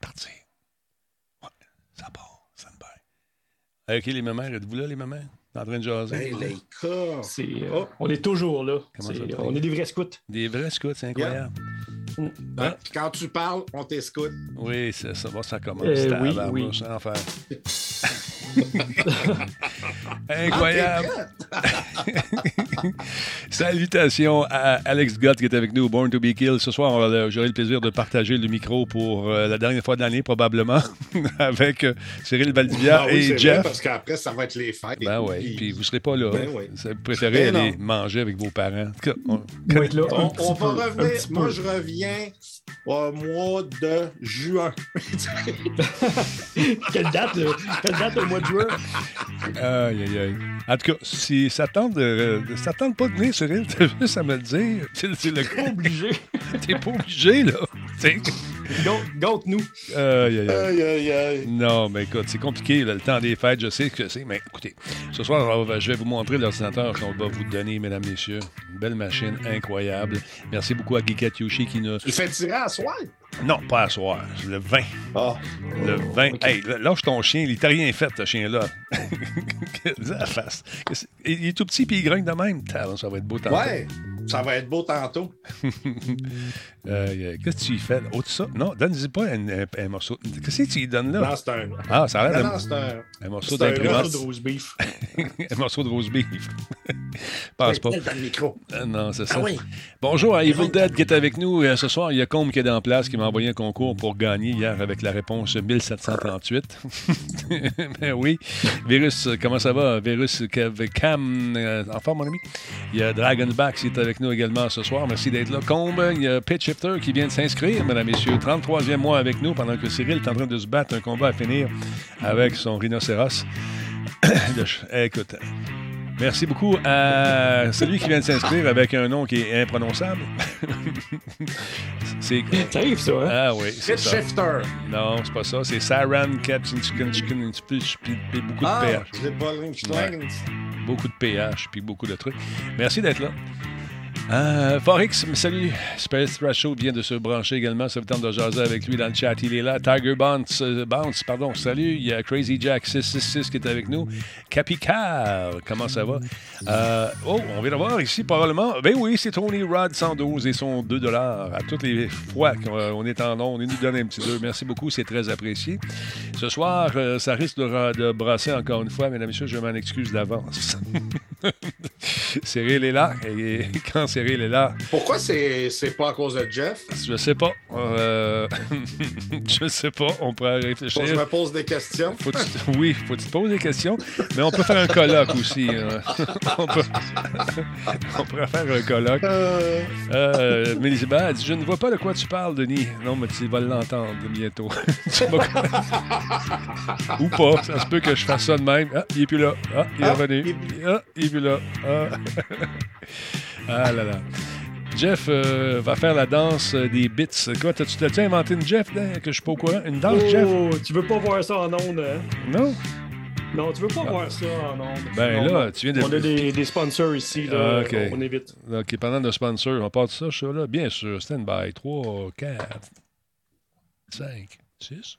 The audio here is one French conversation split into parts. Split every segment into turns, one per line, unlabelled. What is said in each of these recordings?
de partir. Ouais, ça part, ça me bat. OK, les mamans, êtes-vous là, les mamans? En train de jaser?
Ben, les cas.
Euh, oh. On est toujours là.
Ça,
on est des vrais scouts.
Des vrais scouts, c'est incroyable.
Ben, quand tu parles, on t'escoute.
Oui, ça. Bon, ça commence.
Euh, oui, oui.
enfer. Incroyable. Salutations à Alex Gott qui est avec nous, Born to be Killed. Ce soir, va- j'aurai le plaisir de partager le micro pour euh, la dernière fois de l'année, probablement, avec euh, Cyril Valdivia
Ah oui,
et
vrai,
Jeff.
parce qu'après, ça va être les fêtes.
Ben oui, puis vous ne serez pas là.
Ben oui.
Vous préférez
Ben
aller
non.
manger avec vos parents. En tout cas, on-
On
On, va revenir. Moi,
peu.
je reviens au mois de juin.
Quelle date, euh, quelle date le mois de juin?
Aïe, aïe, aïe. En tout cas, si ça tente, de, de- ça tente pas de venir, Cyril, t'as juste à me le dire. C'est c'est le
Pas obligé.
T'es pas obligé, là. T'sais.
Gante- Gante-nous.
Aïe, aïe, aïe.
Aïe, aïe, aïe.
Non, mais écoute, c'est compliqué, là, le temps des fêtes, je sais que c'est, mais écoutez, ce soir, je vais vous montrer l'ordinateur qu'on va vous donner, mesdames, messieurs. Une belle machine, incroyable. Merci beaucoup à Geekat Yoshi qui nous...
Tu le fais tirer à soir?
Non, pas à soir, le 20.
Ah.
Le 20. Hey, lâche ton chien, il t'a rien fait, ce chien-là. Qu'est-ce que la face. Il est tout petit, puis il grogne de même. Ça va être beau tantôt.
Ouais, ça va être beau tantôt.
Euh, Qu'est-ce que tu y fais? Autre ça? Non, donne-y pas un, un- un morceau. Qu'est-ce que tu lui donnes là?
Un.
Ah, ça a l'air d'un
un.
un morceau
c'est un
d'imprimante.
Morceau de rose beef.
un morceau de rose beef. Pense pas.
Dans le micro.
Euh, non, c'est ça.
Ah oui.
Bonjour à Evil Dead qui est avec nous. Euh, ce soir, il y a Combe qui est en place, qui m'a envoyé un concours pour gagner hier avec la réponse 1738. ben oui. Virus, comment ça va? Virus Kev- Cam, euh, en forme, mon ami? Il y a Dragonback qui est avec nous également ce soir. Merci d'être là. Combe, il y a Pitch Shifter qui vient de s'inscrire, mesdames et messieurs. 33e mois avec nous pendant que Cyril est en train de se battre un combat à finir avec son rhinocéros. Le ch- Écoute, Merci beaucoup à celui qui vient de s'inscrire avec un nom qui est imprononçable. c'est.
Ça arrive, ça, hein?
Ah oui, c'est ça.
shifter.
Non, c'est pas ça. C'est Saran Captain Chicken Chicken puis beaucoup de
Ah,
PH. Beaucoup de PH puis beaucoup de trucs. Merci d'être là. Euh, Forex, salut. Space Thrash vient de se brancher également. Ça vous tente de jaser avec lui dans le chat. Il est là. Tiger Bounce, euh, pardon, salut. Il y a Crazy Jack 666 qui est avec nous. Capical, comment ça va? Euh, oh, on vient de voir ici probablement. Ben oui, c'est Tony Rod 112 et son 2 à toutes les fois qu'on on est en. Il nous donne un petit 2. Merci beaucoup, c'est très apprécié. Ce soir, ça risque de, de brasser encore une fois. Mesdames et messieurs, je m'en excuse d'avance. Cyril est là. Et quand Cyril est là,
Pourquoi c'est c'est pas à cause de Jeff?
je sais pas. Euh, je sais pas. On pourrait
Faut que je
réfléchir.
me pose des questions.
Faut tu- oui, faut que tu te poses des questions, mais on peut faire un colloque aussi. euh. on, peut- on pourrait faire un colloque.
Euh,
Euh, dit Je ne vois pas de quoi tu parles, Denis. Non, mais tu vas l'entendre bientôt. Ou pas. Ça se peut que je fasse ça de même. Ah, il est plus là. Ah, il est
Ah,
revenu.
il-
Ah, il est là. Ah, Ah là là. Jeff euh, va faire la danse euh, des bits. Quoi, t'as-tu t'as-tu inventé une Jeff, là, que je suis pas au courant? Une danse, Jeff?
Oh, tu veux pas voir ça en ondes, hein?
Non?
Non, tu veux pas voir ça en ondes.
Ben
Non,
là, tu viens de...
On a des, des sponsors ici, là.
Ah, ok.
On évite.
OK, pendant de sponsor, on part de ça, ça, là? Bien sûr. Stand by. 3, 4, 5, 6.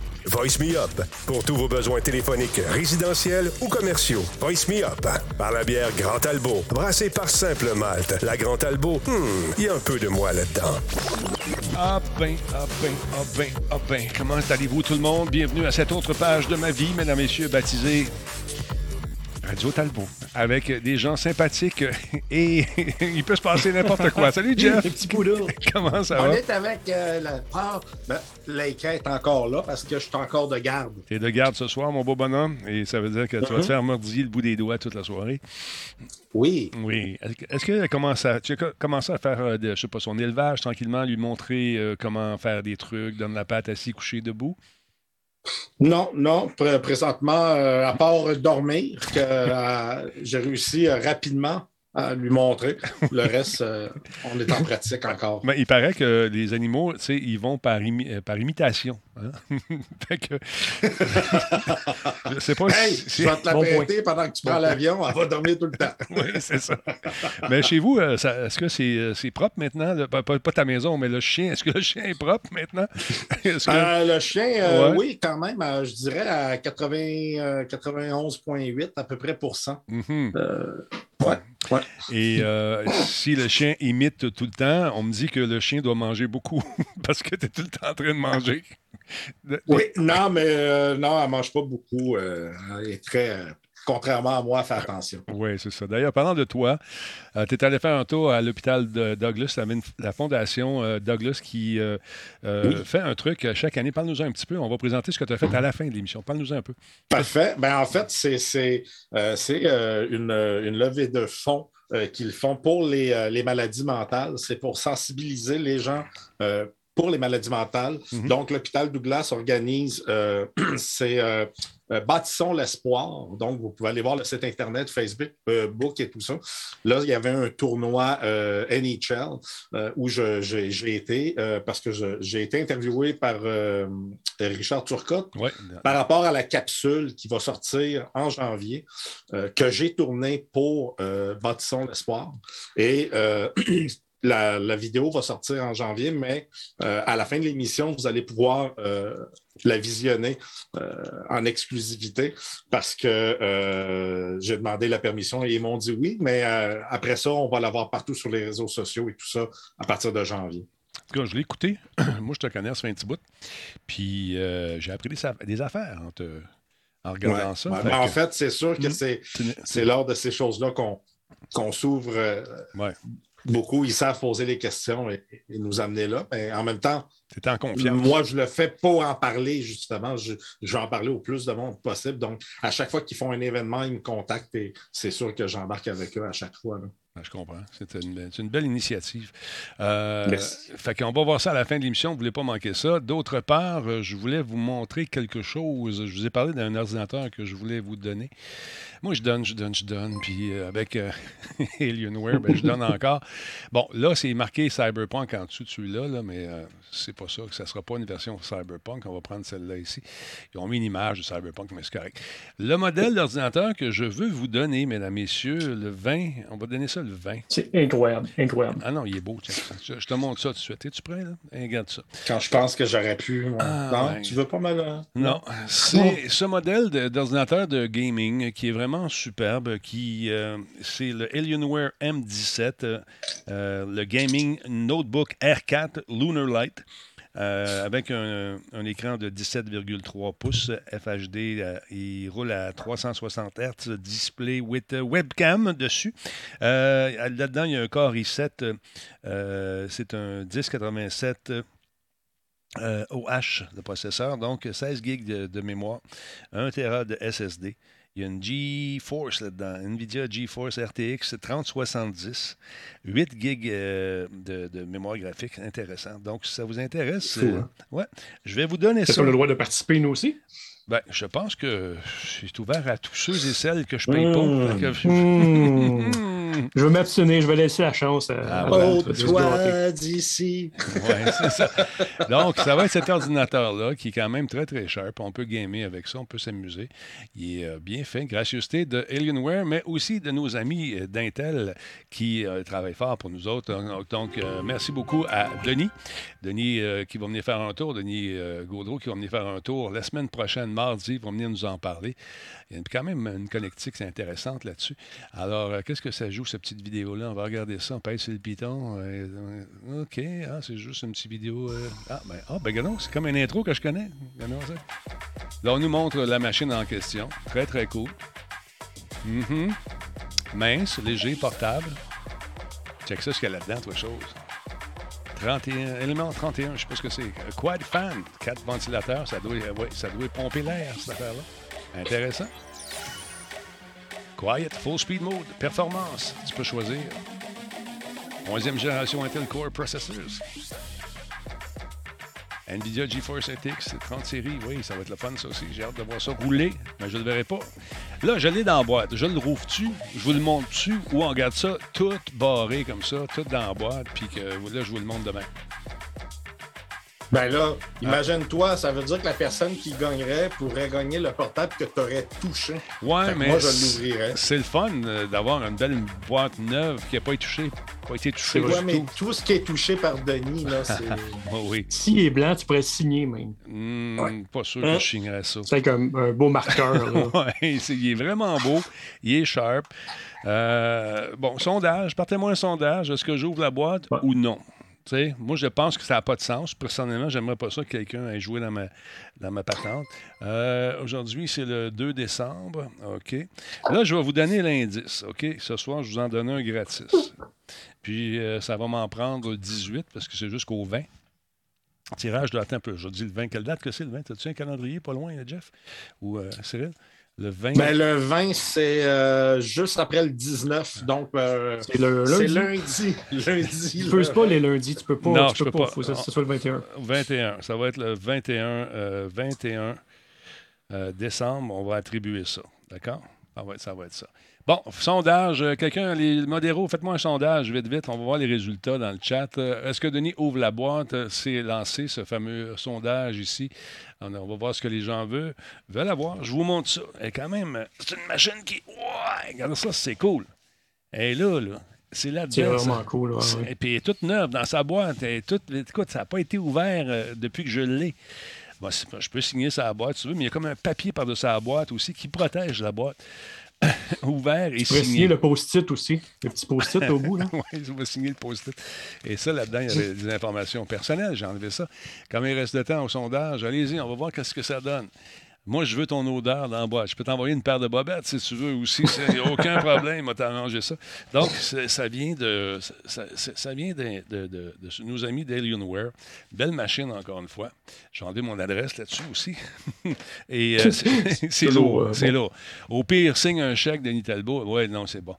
Voice Me Up pour tous vos besoins téléphoniques, résidentiels ou commerciaux. Voice Me Up par la bière Grand Talbot, brassée par Simple Malte. La Grand Talbot, hmm, il y a un peu de moi là-dedans.
Ah ben, ah ben, ah ben, ah ben. Comment allez-vous tout le monde? Bienvenue à cette autre page de ma vie, mesdames messieurs, baptisée Radio Talbot, avec des gens sympathiques et il peut se passer n'importe quoi. Salut Jeff!
Les petits.
Comment ça
On
va?
est avec euh, la part. Ben, est encore là parce que je suis encore de garde.
T'es de garde ce soir, mon beau bonhomme, et ça veut dire que tu vas te faire mordiller le bout des doigts toute la soirée.
Oui.
Oui. Est-ce que commence à, tu as co- commencé à faire, euh, de- je sais pas, son élevage tranquillement, lui montrer euh, comment faire des trucs, donne la patte assis, couché, debout?
Non, non. pr- présentement, euh, à part dormir, que euh, j'ai réussi euh, rapidement à lui montrer. Le reste, euh, on est en pratique encore.
Mais il paraît que les animaux, tu sais, ils vont par, imi- euh, par imitation. hein? que. je sais pas
Hey,
si.
je vais te la
Bon
prêter pendant que tu prends l'avion. Elle va dormir tout le temps.
oui, c'est ça. Mais chez vous, euh, est-ce que c'est propre maintenant? Pas, pas- ta maison, mais le chien. Est-ce que le chien est propre maintenant? Que-
Euh, le chien, euh,
Ouais.
oui, quand même, je dirais à 80, euh, 91,8 à peu près pour cent.
Mhm.
Euh, ouais, ouais.
Et euh, si le chien imite tout le temps, on me dit que le chien doit manger beaucoup parce que tu es tout le temps en train de manger.
Oui, non, mais euh, non, elle ne mange pas beaucoup. euh, elle est très, contrairement à moi, fait attention.
Oui, c'est ça. D'ailleurs, parlant de toi, tu es allé faire un tour à l'hôpital de Douglas, la, la fondation euh, Douglas qui euh, euh,
Oui.
fait un truc euh, chaque année. Parle-nous-en un petit peu. On va présenter ce que tu as fait à la fin de l'émission. Parle-nous-en un peu.
Parfait. Ben, en fait, c'est euh, euh, une, une levée de fonds euh, qu'ils font pour les, euh, les maladies mentales. C'est pour sensibiliser les gens euh, pour les maladies mentales.
Mhm.
Donc, l'hôpital Douglas organise, euh, c'est euh, euh, Bâtissons l'espoir. Donc, vous pouvez aller voir le site Internet, Facebook, euh, Book et tout ça. Là, il y avait un tournoi NHL où j'ai été parce que j'ai été interviewé par Richard Turcotte
Ouais.
par rapport à la capsule qui va sortir en janvier, que j'ai tournée pour Bâtissons l'espoir. Et la, la vidéo va sortir en janvier, mais euh, à la fin de l'émission, vous allez pouvoir euh, la visionner euh, en exclusivité parce que j'ai demandé la permission et ils m'ont dit oui, mais après ça, on va la voir partout sur les réseaux sociaux et tout ça à partir de janvier.
En tout cas, je l'ai écouté. Moi, je te connais, ça fait un petit bout. Puis, j'ai appris des, affaires en, te- en regardant
Ouais.
ça.
Ouais,
Fait
ben, en fait, c'est sûr que
Mm.
c'est lors de ces choses-là qu'on qu'on s'ouvre euh,
Ouais.
Beaucoup. Ils savent poser les questions et, et nous amener là. Mais en même temps,
T'es en confiance.
moi, je le fais pour en parler, justement. Je, je vais en parler au plus de monde possible. Donc, à chaque fois qu'ils font un événement, ils me contactent et c'est sûr que j'embarque avec eux à chaque fois. là.
Ah, je comprends. C'est une, belle initiative. Euh,
Merci.
fait qu'on va voir ça à la fin de l'émission. Vous ne voulez pas manquer ça. D'autre part, euh, je voulais vous montrer quelque chose. Je vous ai parlé d'un ordinateur que je voulais vous donner. Moi, je donne, je donne, je donne. Puis euh, avec euh, Alienware, ben, je donne encore. Bon, là, c'est marqué Cyberpunk en dessous de celui-là, là, mais c'est pas ça. que Ça ne sera pas une version Cyberpunk. On va prendre celle-là ici. Ils ont mis une image de Cyberpunk, mais c'est correct. Le modèle d'ordinateur que je veux vous donner, mesdames, messieurs, le 20, on va donner ça le 20.
C'est incroyable, incroyable.
Ah non, il est beau. tiens. Je, je te montre ça tout de suite. Es-tu prêt, là? Regarde ça.
Quand je pense que j'aurais pu.
Ah,
non, tu veux pas me le.
Non, c'est ce modèle d'ordinateur de gaming qui est vraiment superbe, qui euh, c'est le Alienware M17, euh, euh, le Gaming Notebook R4 Lunar Light. Euh, avec un, écran de 17,3 pouces FHD, euh, il roule à 360 Hz, display with webcam dessus. Euh, Là-dedans, il y a un Core i7, euh, c'est un 1087 euh, OH, le processeur, donc 16 GB de, de mémoire, 1 Tera de SSD. Il y a une GeForce là-dedans, NVIDIA GeForce RTX 3070, 8 GB euh, de, de mémoire graphique, intéressant. Donc, si ça vous intéresse,
Fou,
euh,
hein?
ouais, je vais vous donner
Est-ce
ça.
qu'on a le droit de participer, nous aussi?
Ben, je pense que c'est ouvert à tous ceux et celles que je paye
Mmh.
pas.
Je vais m'abstenir, je vais laisser la chance à.
Ah, voilà.
Oh, toi d'ici.
Ouais, c'est ça. Donc, ça va être cet ordinateur-là qui est quand même très, très cher. On peut gamer avec ça, on peut s'amuser. Il est euh, bien fait, gracieuseté de Alienware, mais aussi de nos amis euh, d'Intel qui euh, travaillent fort pour nous autres. Donc, euh, merci beaucoup à Denis. Denis euh, qui va venir faire un tour, Denis euh, Gaudreau qui va venir faire un tour la semaine prochaine, mardi, va venir nous en parler. Il y a quand même une connectique intéressante là-dessus. Alors, euh, qu'est-ce que ça joue, cette petite vidéo-là? On va regarder ça. On pèse sur le piton. euh, OK. Ah, c'est juste une petite vidéo. euh, Ah, ben, ah, ben, c'est comme une intro que je connais. Ça. Là, on nous montre la machine en question. Très, très cool. Mhm. Mince, léger, portable. Check ça, ce qu'il y a là-dedans, autre chose. 31, élément 31, je sais pas ce que c'est. Euh, Quad fan, 4 ventilateurs, ça doit, ça doit pomper l'air, cette affaire-là. Intéressant. Quiet, full speed mode, performance, tu peux choisir. 11e génération Intel Core Processors. NVIDIA GeForce RTX 30 séries, oui, ça va être le fun ça aussi. J'ai hâte de voir ça rouler, mais je ne le verrai pas. Là, je l'ai dans la boîte. Je le rouvre-tu, je vous le montre-tu, ou on regarde ça tout barré comme ça, tout dans la boîte, puis que là, je vous le montre demain.
Ben là, imagine-toi, ça veut dire que la personne qui gagnerait pourrait gagner le portable que tu aurais touché.
Ouais,
Fait
mais
moi, je l'ouvrirais.
c'est le fun euh, d'avoir une belle boîte neuve qui n'a pas été touchée. Pas été touchée.
Ouais,
du
mais
tout.
tout ce qui est touché par Denis, là, c'est.
Oh oui.
S'il est blanc, tu pourrais signer même.
Ouais.
Pas sûr
Hein?
que je signerais ça.
C'est comme un beau marqueur. là.
Ouais, il est vraiment beau. Il est sharp. Euh, bon, sondage. Partez-moi un sondage. Est-ce que j'ouvre la boîte
Ouais.
ou non? Tu sais, moi, je pense que ça n'a pas de sens. Personnellement, j'aimerais pas ça que quelqu'un ait joué dans ma, dans ma patente. Euh, Aujourd'hui, c'est le 2 décembre. OK. Là, je vais vous donner l'indice. OK? Ce soir, je vous en donne un gratis. Puis, euh, ça va m'en prendre 18 parce que c'est jusqu'au 20. Tirage de attends un peu. Je dis le 20. Quelle date que c'est le 20? As-tu un calendrier pas loin, Jeff? Ou euh, Cyril? Le 20.
Ben, le 20, c'est euh, juste après le 19. Donc, euh,
C'est le
c'est
lundi.
lundi. Lundi.
Tu
le-
peux pas les lundis. Tu peux pas.
Non,
tu
je
peux
peux
pas.
pas.
Faut que ce soit le 21.
21. Ça va être le 21, euh, 21 euh, décembre. On va attribuer ça. D'accord? Ça va être ça. Va être ça. Bon, sondage. euh, Quelqu'un, les modéraux, faites-moi un sondage vite, vite. On va voir les résultats dans le chat. Euh, Est-ce que Denis ouvre la boîte? Euh, C'est lancé, ce fameux sondage ici. On, on va voir ce que les gens veulent, veulent avoir. Je vous montre ça. Et quand même, c'est une machine qui. Ouais, regarde ça, c'est cool. Et là, là, c'est
C'est
là-dedans. ça.
vraiment cool. ouais,
C'est-
ouais.
Et puis, elle est toute neuve dans sa boîte. Elle est toute, écoute, ça n'a pas été ouvert euh, depuis que je l'ai. Bon, c'est je peux signer sa boîte, si tu veux, mais il y a comme un papier par-dessus la boîte aussi qui protège la boîte. ouvert et
Tu signer le post-it aussi. Le petit post-it au bout. Là.
Oui, je vais signer le post-it. Et ça, là-dedans, il y avait des informations personnelles. J'ai enlevé ça. Comme il reste de temps au sondage, allez-y, on va voir qu'est-ce que ça donne. Moi, je veux ton odeur dans. Je peux t'envoyer une paire de bobettes si tu veux aussi. Il n'y a aucun problème, m'a arrangé ça. Donc, c'est- ça vient de ça, vient de, de- de- de nos amis d'Alienware. Belle machine, encore une fois. J'ai enlevé mon adresse là-dessus aussi. Et euh, c'est c'est
lourd, euh,
C'est lourd. Au pire, signe un chèque, Denis Talbot. Ouais, non, c'est bon.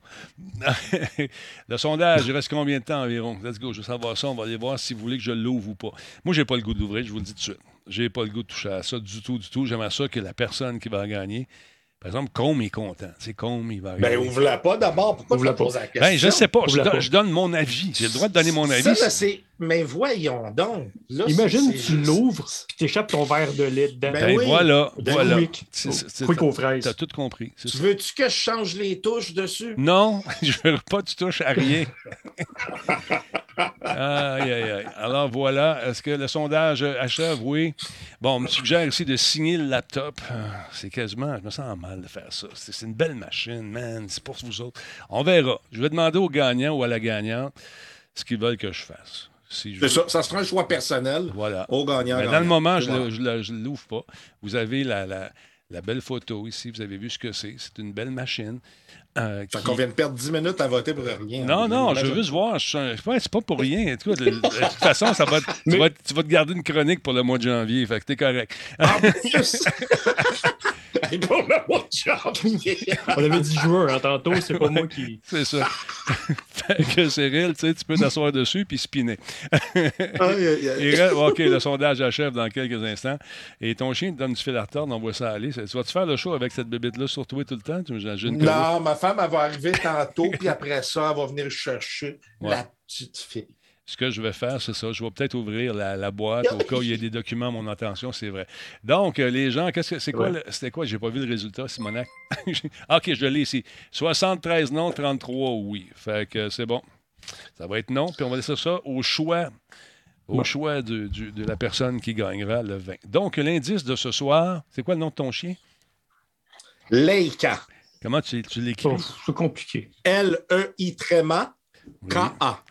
le sondage, il reste combien de temps environ? Let's go, je veux savoir ça. On va aller voir si vous voulez que je l'ouvre ou pas. Moi, j'ai pas le goût de l'ouvrir, je vous le dis tout de suite. J'ai pas le goût de toucher à ça du tout, du tout. J'aimerais ça que la personne qui va gagner, par exemple, Combe est content. C'est Combe, il va
Ben,
gagner.
ouvre-la pas d'abord. Pourquoi tu
Ouvre-la
la poses
pas.
la question?
Ben, je sais pas. Je, don-
pas.
je donne mon avis. J'ai le droit de donner mon avis.
Ça, là, c'est. Mais voyons donc. Là,
Imagine, tu l'ouvres puis tu échappes ton verre de lait dedans.
Ben
Ben,
oui.
voilà,
Ben
voilà.
Quick. Aux fraises.
T'as tout compris.
Tu veux-tu que je change les touches dessus?
Non, je veux pas que tu touches à rien. aïe, aïe, aïe. Alors voilà, est-ce que le sondage achève? Oui. Bon, on me suggère ici de signer le laptop. C'est quasiment, je me sens mal de faire ça. C'est c'est une belle machine, man. C'est pour vous autres. On verra. Je vais demander au gagnant ou à la gagnante ce qu'ils veulent que je fasse. Si je
C'est ça. Ça sera un choix personnel
Voilà.
au gagnant.
Mais dans
gagnant.
le moment, je ne l'ouvre pas. Vous avez la, la- la belle photo ici. Vous avez vu ce que c'est. C'est une belle machine. Euh, qui-
qu'on vient de perdre 10 minutes à voter pour rien.
non, non, je veux juste voir. Je ouais, c'est pas pour rien. En tout cas, de, de toute façon, ça va, te- tu, vas, te- tu vas te garder une chronique pour le mois de janvier. Fait que t'es correct.
Hey, pour le mois de janvier.
On avait dit juin hein, tantôt, c'est pas moi qui.
C'est ça. fait que Cyril, tu sais, tu peux t'asseoir dessus puis spinner.
Aïe, aïe, aïe.
Il reste- OK, le sondage achève dans quelques instants. Et ton chien te donne du fil à retordre, on voit ça aller. Tu vas-tu faire le show avec cette bébête-là sur toi tout le temps? Tu.
Non, ma femme, elle va arriver tantôt, puis après ça, elle va venir chercher
Ouais.
la petite fille.
Ce que je vais faire, c'est ça. Je vais peut-être ouvrir la, la boîte au cas où il y a des documents à mon attention, c'est vrai. Donc, euh, les gens, qu'est-ce que c'est quoi?
Ouais.
C'était quoi? J'ai pas vu le résultat, Simonac. OK, je l'ai ici. 73 non, 33 oui. Fait que c'est bon. Ça va être non, puis on va laisser ça au choix. Au choix du- du- de la personne qui gagnera le 20. Donc, l'indice de ce soir, c'est quoi le nom de ton chien?
Leica.
Comment tu, tu l'écris?
Oh, c'est compliqué.
L-E-I tréma
Oui.
K-A.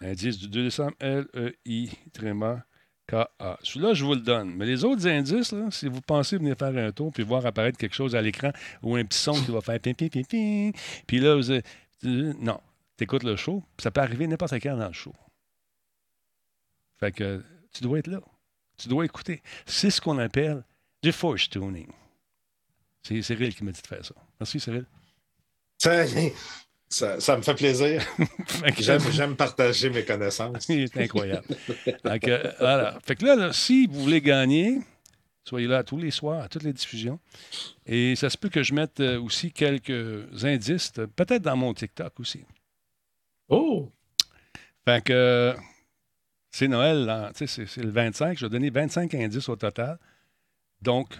Indice du 2 décembre, L-E-I, tréma, K-A. Celui-là, je vous le donne. Mais les autres indices, là, si vous pensez venir faire un tour puis voir apparaître quelque chose à l'écran ou un petit son qui va faire pim, pim, pim, pim, puis là, vous, euh, non, t'écoutes le show, puis ça peut arriver n'importe quand dans le show. Fait que tu dois être là. Tu dois écouter. C'est ce qu'on appelle du force tuning. C'est Cyril qui m'a dit de faire ça. Merci, Cyril.
Ça, ça, ça me fait plaisir. J'aime partager mes connaissances.
C'est incroyable. Donc, euh, voilà. Fait que là, là, si vous voulez gagner, soyez là tous les soirs, à toutes les diffusions. Et ça se peut que je mette euh, aussi quelques indices, peut-être dans mon TikTok aussi.
Oh!
Fait que c'est Noël, c'est le 25. Je vais donner 25 indices au total. Donc,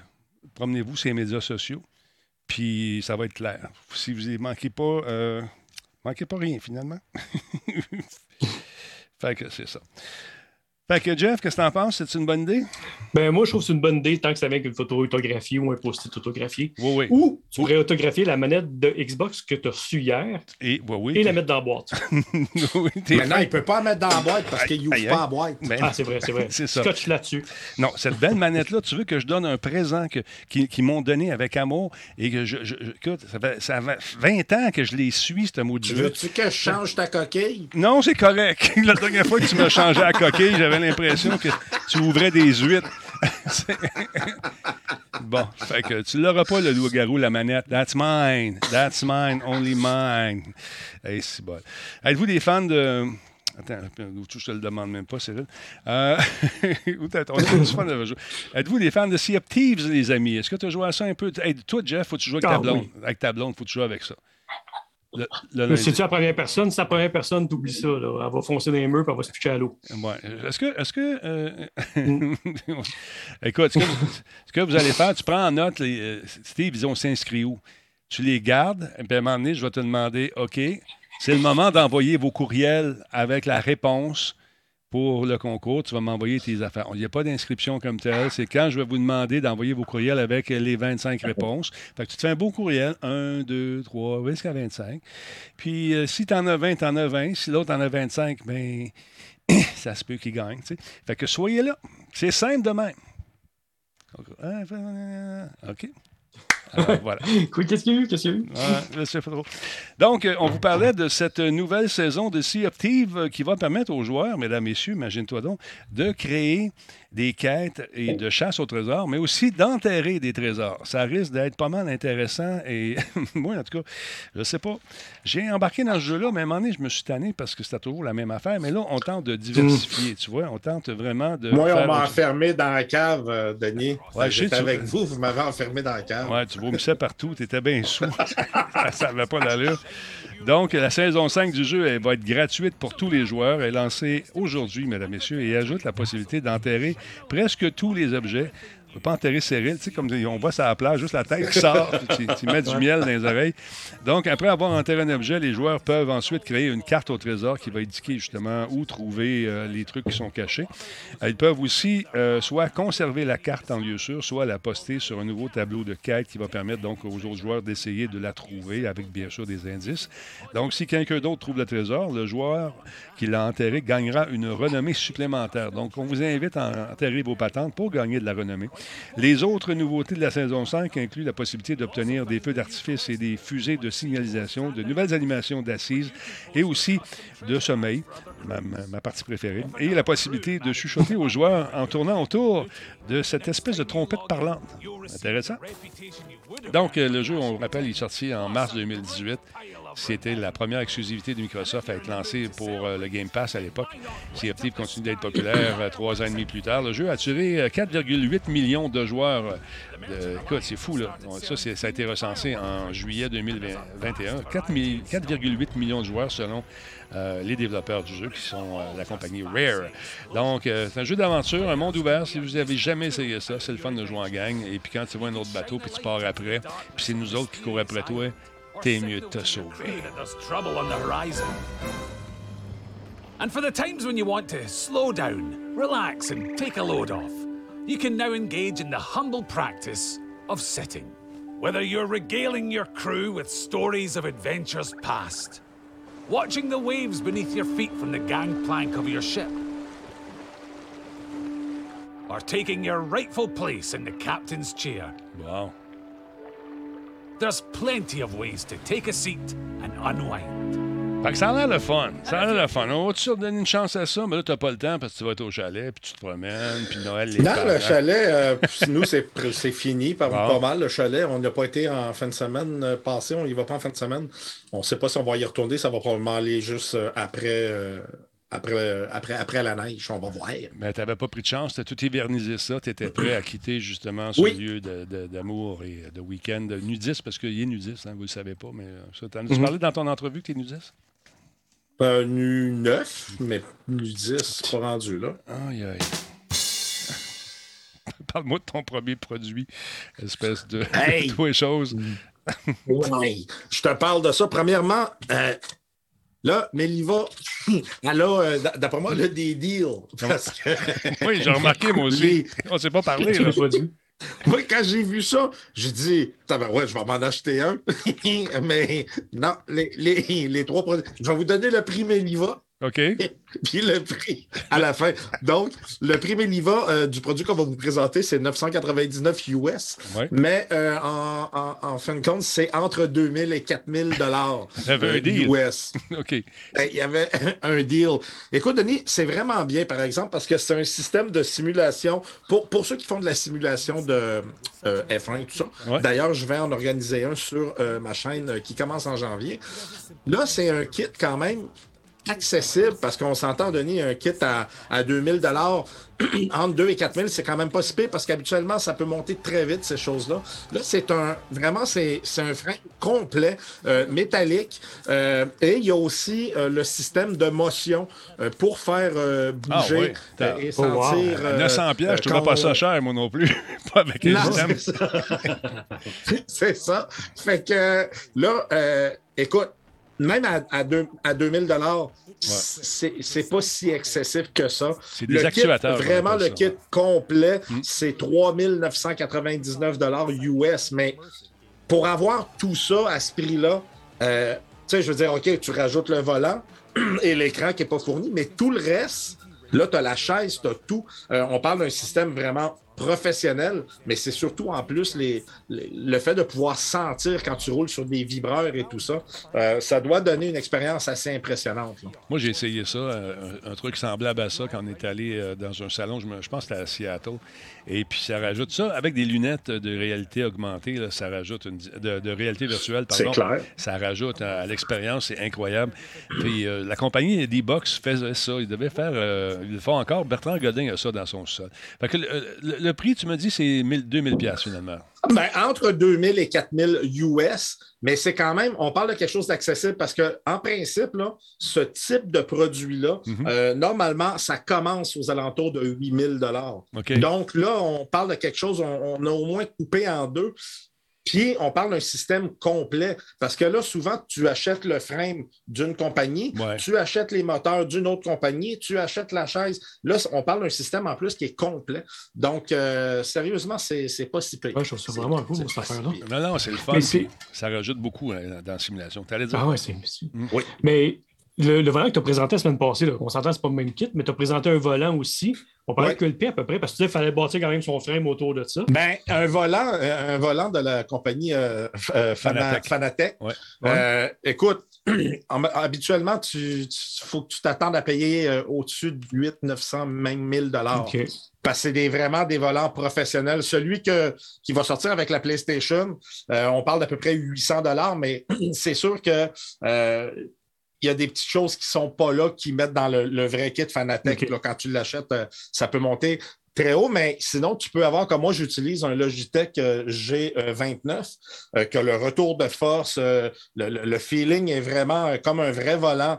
promenez-vous sur les médias sociaux. Puis ça va être clair. Si vous ne manquez pas, euh, manquez pas rien finalement. fait que c'est ça. Fait que Jeff, qu'est-ce que t'en penses? C'est une bonne idée?
Ben, moi, je trouve que c'est une bonne idée tant que c'est avec une photo autographiée ou un post-it autographié.
Oui, oui.
Ou tu pourrais autographier la manette de Xbox que tu as reçue hier
Et, oui, oui.
et la mettre dans la boîte.
oui,
Maintenant, il ne peut pas en mettre dans la boîte parce qu'il n'ouvre pas la boîte.
Ben,
Ah, c'est vrai, c'est vrai.
C'est ça.
Scotch là-dessus.
Non, cette belle manette-là, tu veux que je donne un présent que- qui- qu'ils m'ont donné avec amour et que je. je- je- écoute, ça fait, ça fait 20 ans que je les suis, ce
Tu
maudit
veux-tu que je change ta coquille?
Non, c'est correct. La dernière fois que tu m'as changé à coquille, j'avais l'impression que tu ouvrais des huîtres. Bon, fait que tu l'auras pas, le loup-garou, la manette. That's mine. That's mine, only mine. Hey, c'est bon. Êtes-vous des fans de. Attends, je te le demande même pas, Cyril. Euh... Êtes-vous des fans de Sea of Thieves, les amis? Est-ce que tu as joué à ça un peu? Hey, toi, Jeff, faut que tu joues avec ta
Ah,
blonde.
oui.
Avec ta blonde, faut que tu joues avec ça. Le-.
C'est-tu la première personne? C'est la première personne, t'oublies ça. Là. Elle va foncer dans les murs et elle va se pitcher à l'eau.
Ouais. Est-ce que. Est-ce que euh, Écoute, ce que, ce que vous allez faire, tu prends en note, les, euh, Steve, ils ont s'inscrit où? Tu les gardes, et puis à un moment donné, je vais te demander OK, c'est le moment d'envoyer vos courriels avec la réponse pour le concours. Tu vas m'envoyer tes affaires. Il n'y a pas d'inscription comme telle. C'est quand je vais vous demander d'envoyer vos courriels avec les 25 réponses. Fait que tu te fais un beau courriel 1, 2, 3, jusqu'à 25. Puis euh, si tu en as 20, tu en as 20. Si l'autre en a 25, bien ça se peut qu'il gagne. tu sais. Fait que soyez là. C'est simple de même. OK. Alors, voilà.
Quoi, Qu'est-ce qu'il y a eu? Qu'est-ce qu'il y a eu?
Ouais, je sais pas trop. Donc, euh, on vous parlait de cette nouvelle saison de Sea of Thieves euh, qui va permettre aux joueurs, mesdames, messieurs, imagine-toi donc, de créer des quêtes et de chasse au trésor, mais aussi d'enterrer des trésors. Ça risque d'être pas mal intéressant et moi, en tout cas, je sais pas. J'ai embarqué dans ce jeu-là, mais à un moment donné, je me suis tanné parce que c'était toujours la même affaire. Mais là, on tente de diversifier, tu vois. On tente vraiment de.
Moi, on m'a enfermé dans la cave, euh, Denis.
Ouais,
J'étais
tu-
avec vous, vous m'avez enfermé dans la cave.
Ouais, tu vomissais partout, tu étais bien sous. ça n'avait pas d'allure. Donc, la saison 5 du jeu va être gratuite pour tous les joueurs. Elle est lancée aujourd'hui, mesdames, messieurs, et ajoute la possibilité d'enterrer presque tous les objets. Peut pas enterrer Cyril, tu sais, comme on voit ça à la plage, juste la tête qui sort, puis tu, tu mets du miel dans les oreilles. Donc, après avoir enterré un objet, les joueurs peuvent ensuite créer une carte au trésor qui va indiquer justement où trouver euh, les trucs qui sont cachés. Euh, Ils peuvent aussi euh, soit conserver la carte en lieu sûr, soit la poster sur un nouveau tableau de quête qui va permettre donc aux autres joueurs d'essayer de la trouver avec bien sûr des indices. Donc, si quelqu'un d'autre trouve le trésor, le joueur qui l'a enterré gagnera une renommée supplémentaire. Donc, on vous invite à enterrer vos patentes pour gagner de la renommée. Les autres nouveautés de la saison 5 incluent la possibilité d'obtenir des feux d'artifice et des fusées de signalisation, de nouvelles animations d'assises et aussi de sommeil, ma, partie préférée, et la possibilité de chuchoter aux joueurs en tournant autour de cette espèce de trompette parlante. Intéressant. Donc, euh, le jeu, on rappelle, il est sorti en mars 2018. C'était la première exclusivité de Microsoft à être lancée pour euh, le Game Pass à l'époque. Sea of Thieves continue d'être populaire euh, trois ans et demi plus tard. Le jeu a attiré euh, 4,8 millions de joueurs. euh, c'est fou, là. Ça, ça a été recensé en juillet 2021. 4 mi- 4,8 millions de joueurs selon euh, les développeurs du jeu, qui sont euh, la compagnie Rare. Donc, euh, c'est un jeu d'aventure, un monde ouvert. Si vous n'avez jamais essayé ça, c'est le fun de jouer en gang. Et puis quand tu vois un autre bateau, puis tu pars après, puis c'est nous autres qui courons après toi, t'es mieux de te
there's trouble on the horizon. And for the times when you want to slow down, relax, and take a load off, you can now engage in the humble practice of sitting. Whether you're regaling your crew with stories of adventures past, watching the waves beneath your feet from the gangplank of your ship, or taking your rightful place in the captain's chair.
Wow.
There's plenty of ways to take a seat and unwind.
Fait que ça a l'air le fun. Ça a l'air le fun. On va toujours donner une chance à ça, mais là, t'as pas le temps parce que tu vas être au chalet, puis tu te promènes, puis Noël, les
Non, le
parents.
chalet, euh, nous, c'est c'est fini par
Bon.
pas mal. Le chalet, on n'a pas été en fin de semaine euh, passée, on y va pas en fin de semaine. On ne sait pas si on va y retourner, ça va probablement aller juste euh, après, euh, après, euh, après, après la neige. On va voir.
Mais t'avais pas pris de chance, t'as tout hivernisé ça, t'étais prêt à quitter justement ce
Oui.
lieu d'amour et de week-end nudiste, parce qu'il est nudiste, hein, vous le savez pas, mais euh, ça, t'en as-tu
Mhm.
parlé dans ton entrevue que t'es nudiste?
Euh, nu 9, mais nu 10, c'est pas rendu là.
Aïe, aïe. Parle-moi de ton premier produit, espèce de
Hey!
tous les choses.
Ouais. Je te parle de ça. Premièrement, euh, là, Méliva, elle a, d'après moi, a des deals. Parce que
Oui, j'ai remarqué, moi aussi. On s'est pas parlé, là.
Moi, quand j'ai vu ça, j'ai dit, ouais, je vais m'en acheter un. Mais non, les, les, les trois produits. Je vais vous donner le prix Méliva,
OK?
puis le prix à la fin. Donc, le prix Méliva euh, du produit qu'on va vous présenter, c'est 999 US.
Ouais.
Mais euh, en, en- en fin de compte, c'est entre 2000 et 4000 dollars
Il y avait un deal.
US.
OK.
Ben, Il y avait un deal. Écoute, Denis, c'est vraiment bien, par exemple, parce que c'est un système de simulation. Pour, pour ceux qui font de la simulation de euh, F1 et tout ça.
Ouais.
D'ailleurs, je vais en organiser un sur euh, ma chaîne euh, qui commence en janvier. Là, c'est un kit quand même accessible parce qu'on s'entend donner un kit à, à 2000 entre 2 et 4000, c'est quand même pas si pire parce qu'habituellement, ça peut monter très vite, ces choses-là. Là, c'est un, vraiment, c'est c'est un frein complet, euh, métallique. euh, et il y a aussi euh, le système de motion euh, pour faire euh,
Ah,
bouger et
Oh, wow.
sentir. Euh,
900 pièces, je trouve pas ça cher, moi non plus. pas avec système.
c'est ça. c'est ça. Fait que là, euh, écoute, même à, à, deux- à 2000 dollars, c'est pas si excessif que ça.
C'est des
Le kit,
actuateurs,
vraiment, le
ça,
kit complet,
Hmm.
c'est 3999 dollars US. Mais pour avoir tout ça à ce prix-là, euh, tu sais, je veux dire, OK, tu rajoutes le volant et l'écran qui n'est pas fourni, mais tout le reste, là, tu as la chaise, tu as tout. Euh, on parle d'un système vraiment professionnel, mais c'est surtout en plus les, les- le fait de pouvoir sentir quand tu roules sur des vibreurs et tout ça. Euh, ça doit donner une expérience assez impressionnante. là.
Moi, j'ai essayé ça, euh, un, un truc semblable à ça quand on est allé euh, dans un salon, je, me- je pense que c'était à Seattle. Et puis, ça rajoute ça avec des lunettes de réalité augmentée, là, ça rajoute une, de, de réalité virtuelle, pardon.
C'est clair.
Ça rajoute à, à l'expérience, c'est incroyable. Puis, euh, la compagnie D-Box faisait ça. Ils devaient faire, euh, ils le font encore. Bertrand Godin a ça dans son sol. Fait que le, le- le prix, tu me dis, c'est 1000 2000 pièces finalement.
Ben, entre 2000 et 4000 US, mais c'est quand même, on parle de quelque chose d'accessible parce que, en principe, là, ce type de produit-là,
Mhm.
euh, normalement, ça commence aux alentours de 8000
OK?
Donc là, on parle de quelque chose, on, on a au moins coupé en deux. Puis, on parle d'un système complet. Parce que là, souvent, tu achètes le frame d'une compagnie,
Ouais.
tu achètes les moteurs d'une autre compagnie, tu achètes la chaise. Là, on parle d'un système en plus qui est complet. Donc, euh, sérieusement, c'est c'est pas si pire.
Ouais, je trouve ça vraiment cool, cette
si
affaire-là.
Non, non, c'est le fun.
Mais c'est-
puis Ça rajoute beaucoup hein, dans la simulation. Tu allais dire?
Ah ouais, c'est. c'est-
Oui.
Mais le, le volant que tu as présenté la semaine passée, là, on s'entend, c'est pas le même kit, mais tu as présenté un volant aussi. On parlait
Ouais.
que le pied à peu près, parce que tu disais qu'il fallait bâtir quand même son frame autour de ça.
Ben, un volant, euh, un volant de la compagnie euh, euh, Fana-
Fanatec.
Fanatec.
Ouais.
Euh, écoute, en- habituellement, tu, tu- faut que tu t'attendes à payer euh, au-dessus de 8, 900, même 1000 dollars. Parce que c'est des- vraiment des volants professionnels. Celui que, qui va sortir avec la PlayStation, euh, on parle d'à peu près 800 dollars, mais c'est sûr que euh, il y a des petites choses qui sont pas là, qui mettent dans le, le vrai kit Fanatec. Là, quand tu l'achètes, euh, ça peut monter très haut, mais sinon, tu peux avoir, comme moi, j'utilise un Logitech euh, G29, euh, que le retour de force, euh, le, le- le feeling est vraiment euh, comme un vrai volant.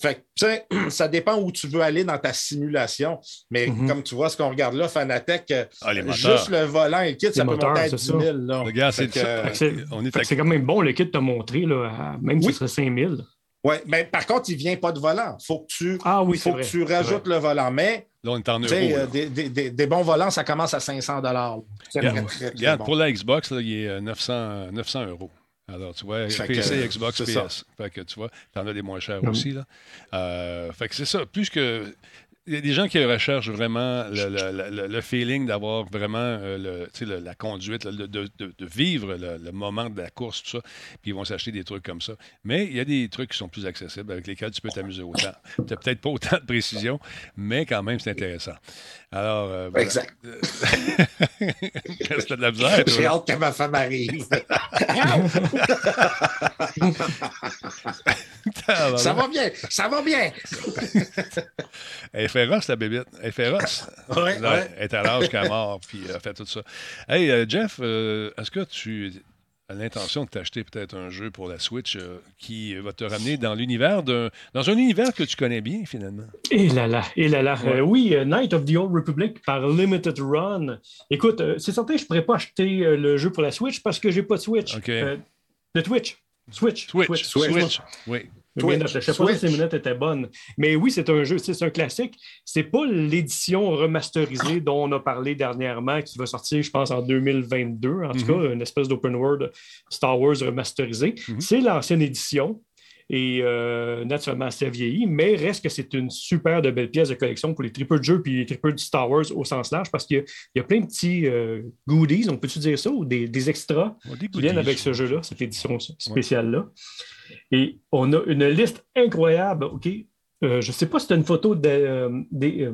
Fait que, tu sais, ça dépend où tu veux aller dans ta simulation. Mais
Mhm.
comme tu vois, ce qu'on regarde là, Fanatec,
Ah,
juste le volant et le kit, ça peut monter à
c'est
10
ça.
000. Là.
Regarde, c'est
euh,
On est à
c'est quand même bon le kit de t'a montré, là, même si
Oui.
ce serait 5000.
Ouais, mais par contre, il ne vient pas de volant. Il faut que tu,
Ah oui,
faut
c'est
que
vrai.
tu rajoutes le volant. Mais
Là, on est en
tu
euros.
sais,
là.
euh, des, des- des- des bons volants, ça commence à 500 C'est
Regarde,
très, très, très
regarde,
bon.
pour la Xbox, là, il est euh, 900, 900 euros. Alors, tu vois,
Fait que,
PC,
euh,
Xbox,
c'est
PS.
ça.
Fait que, tu vois, t'en as des moins chers aussi, là. Euh, fait que c'est ça. Plus que... Il y a des gens qui recherchent vraiment le, feeling d'avoir vraiment euh, la conduite, de, vivre le, moment de la course, tout ça. Puis ils vont s'acheter des trucs comme ça. Mais il y a des trucs qui sont plus accessibles, avec lesquels tu peux t'amuser autant. Tu peut-être pas autant de précision, mais quand même, c'est intéressant. Alors, euh, voilà.
Exact.
T'as de la misère?
J'ai hâte que ma femme arrive. ça va bien, ça va bien.
Elle est féroce, la bébête. Elle est féroce.
Ouais,
Là,
ouais.
Elle est à l'âge qu'elle mort, puis elle fait tout ça. Hey, euh, Jeff, euh, est-ce que tu l'intention de t'acheter peut-être un jeu pour la Switch euh, qui va te ramener dans l'univers d'un. dans un univers que tu connais bien, finalement?
Et là là, et là là. Euh, oui, euh, Night of the Old Republic par Limited Run. Écoute, euh, c'est certain que je ne pourrais pas acheter le jeu pour la Switch parce que j'ai pas de Switch.
OK.
Euh, de Twitch. Switch.
Switch.
Switch.
Switch. Oui.
Notes, Je ne sais pas si
Switch.
ces minutes étaient bonnes. Mais oui, c'est un jeu, c'est c'est un classique. C'est pas l'édition remasterisée dont on a parlé dernièrement, qui va sortir, je pense, en 2022. En tout cas, une espèce d'open world Star Wars remasterisé. C'est l'ancienne édition. Et euh, naturellement, assez vieilli, mais reste que c'est une super de belle pièce de collection pour les triples de jeux puis les triples de Star Wars au sens large parce qu'il y y, a plein de petits euh, goodies, on peut-tu dire ça, ou des, des extras qui viennent avec ce jeu-là, cette édition spéciale-là. Et on a une liste incroyable. OK? Euh, je ne sais pas si tu as une photo de, des,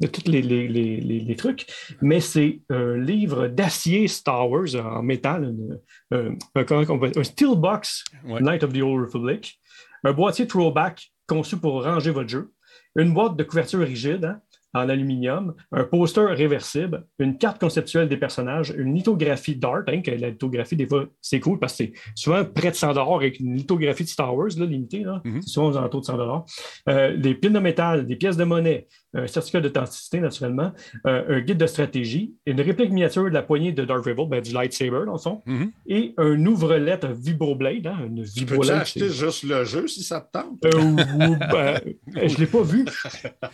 de tous les, les- les- les- les trucs, mais c'est un livre d'acier Star Wars en métal, une- un, un- un Steelbox
Ouais.
Night of the Old Republic, un boîtier throwback conçu pour ranger votre jeu, une boîte de couverture rigide hein, en aluminium, un poster réversible, une carte conceptuelle des personnages, une lithographie d'art. hein, que la lithographie, des fois, c'est cool parce que c'est souvent près de 100 avec une lithographie de Star Wars là, limitée. Là. C'est souvent aux alentours de 100 euh, Des piles de métal, des pièces de monnaie, un certificat d'authenticité, naturellement, euh, un guide de stratégie, une réplique miniature de la poignée de Darth Vader, ben, du lightsaber, dans le fond,
Mhm.
et un ouvre-lettre Vibroblade, hein, une
Tu peux acheter juste le jeu si ça te tente?
Euh, ou- ben, je ne l'ai pas vu.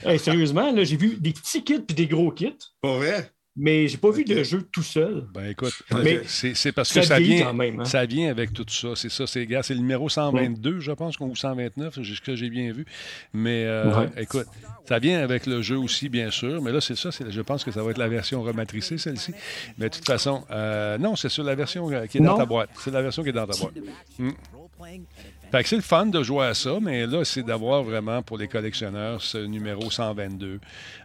Hey, sérieusement, là, j'ai vu des petits kits puis des gros kits,
Pas vrai?
Mais j'ai pas vu de jeu tout seul.
Ben écoute,
Mais
c'est c'est parce que ça vient,
quand même, hein.
ça vient avec tout ça. C'est ça, c'est gars, c'est le numéro 122, je pense, ou 129, c'est ce que j'ai bien vu. Mais euh,
Ouais.
écoute, ça vient avec le jeu aussi, bien sûr. Mais là, c'est ça, c'est- je pense que ça va être la version rematricée, celle-ci. Mais de toute façon, euh, non, c'est sur la version euh, qui est dans
Non.
ta boîte. C'est la version qui est dans ta boîte. Mm. Fait que c'est le fun de jouer à ça, mais là, c'est d'avoir vraiment pour les collectionneurs ce numéro 122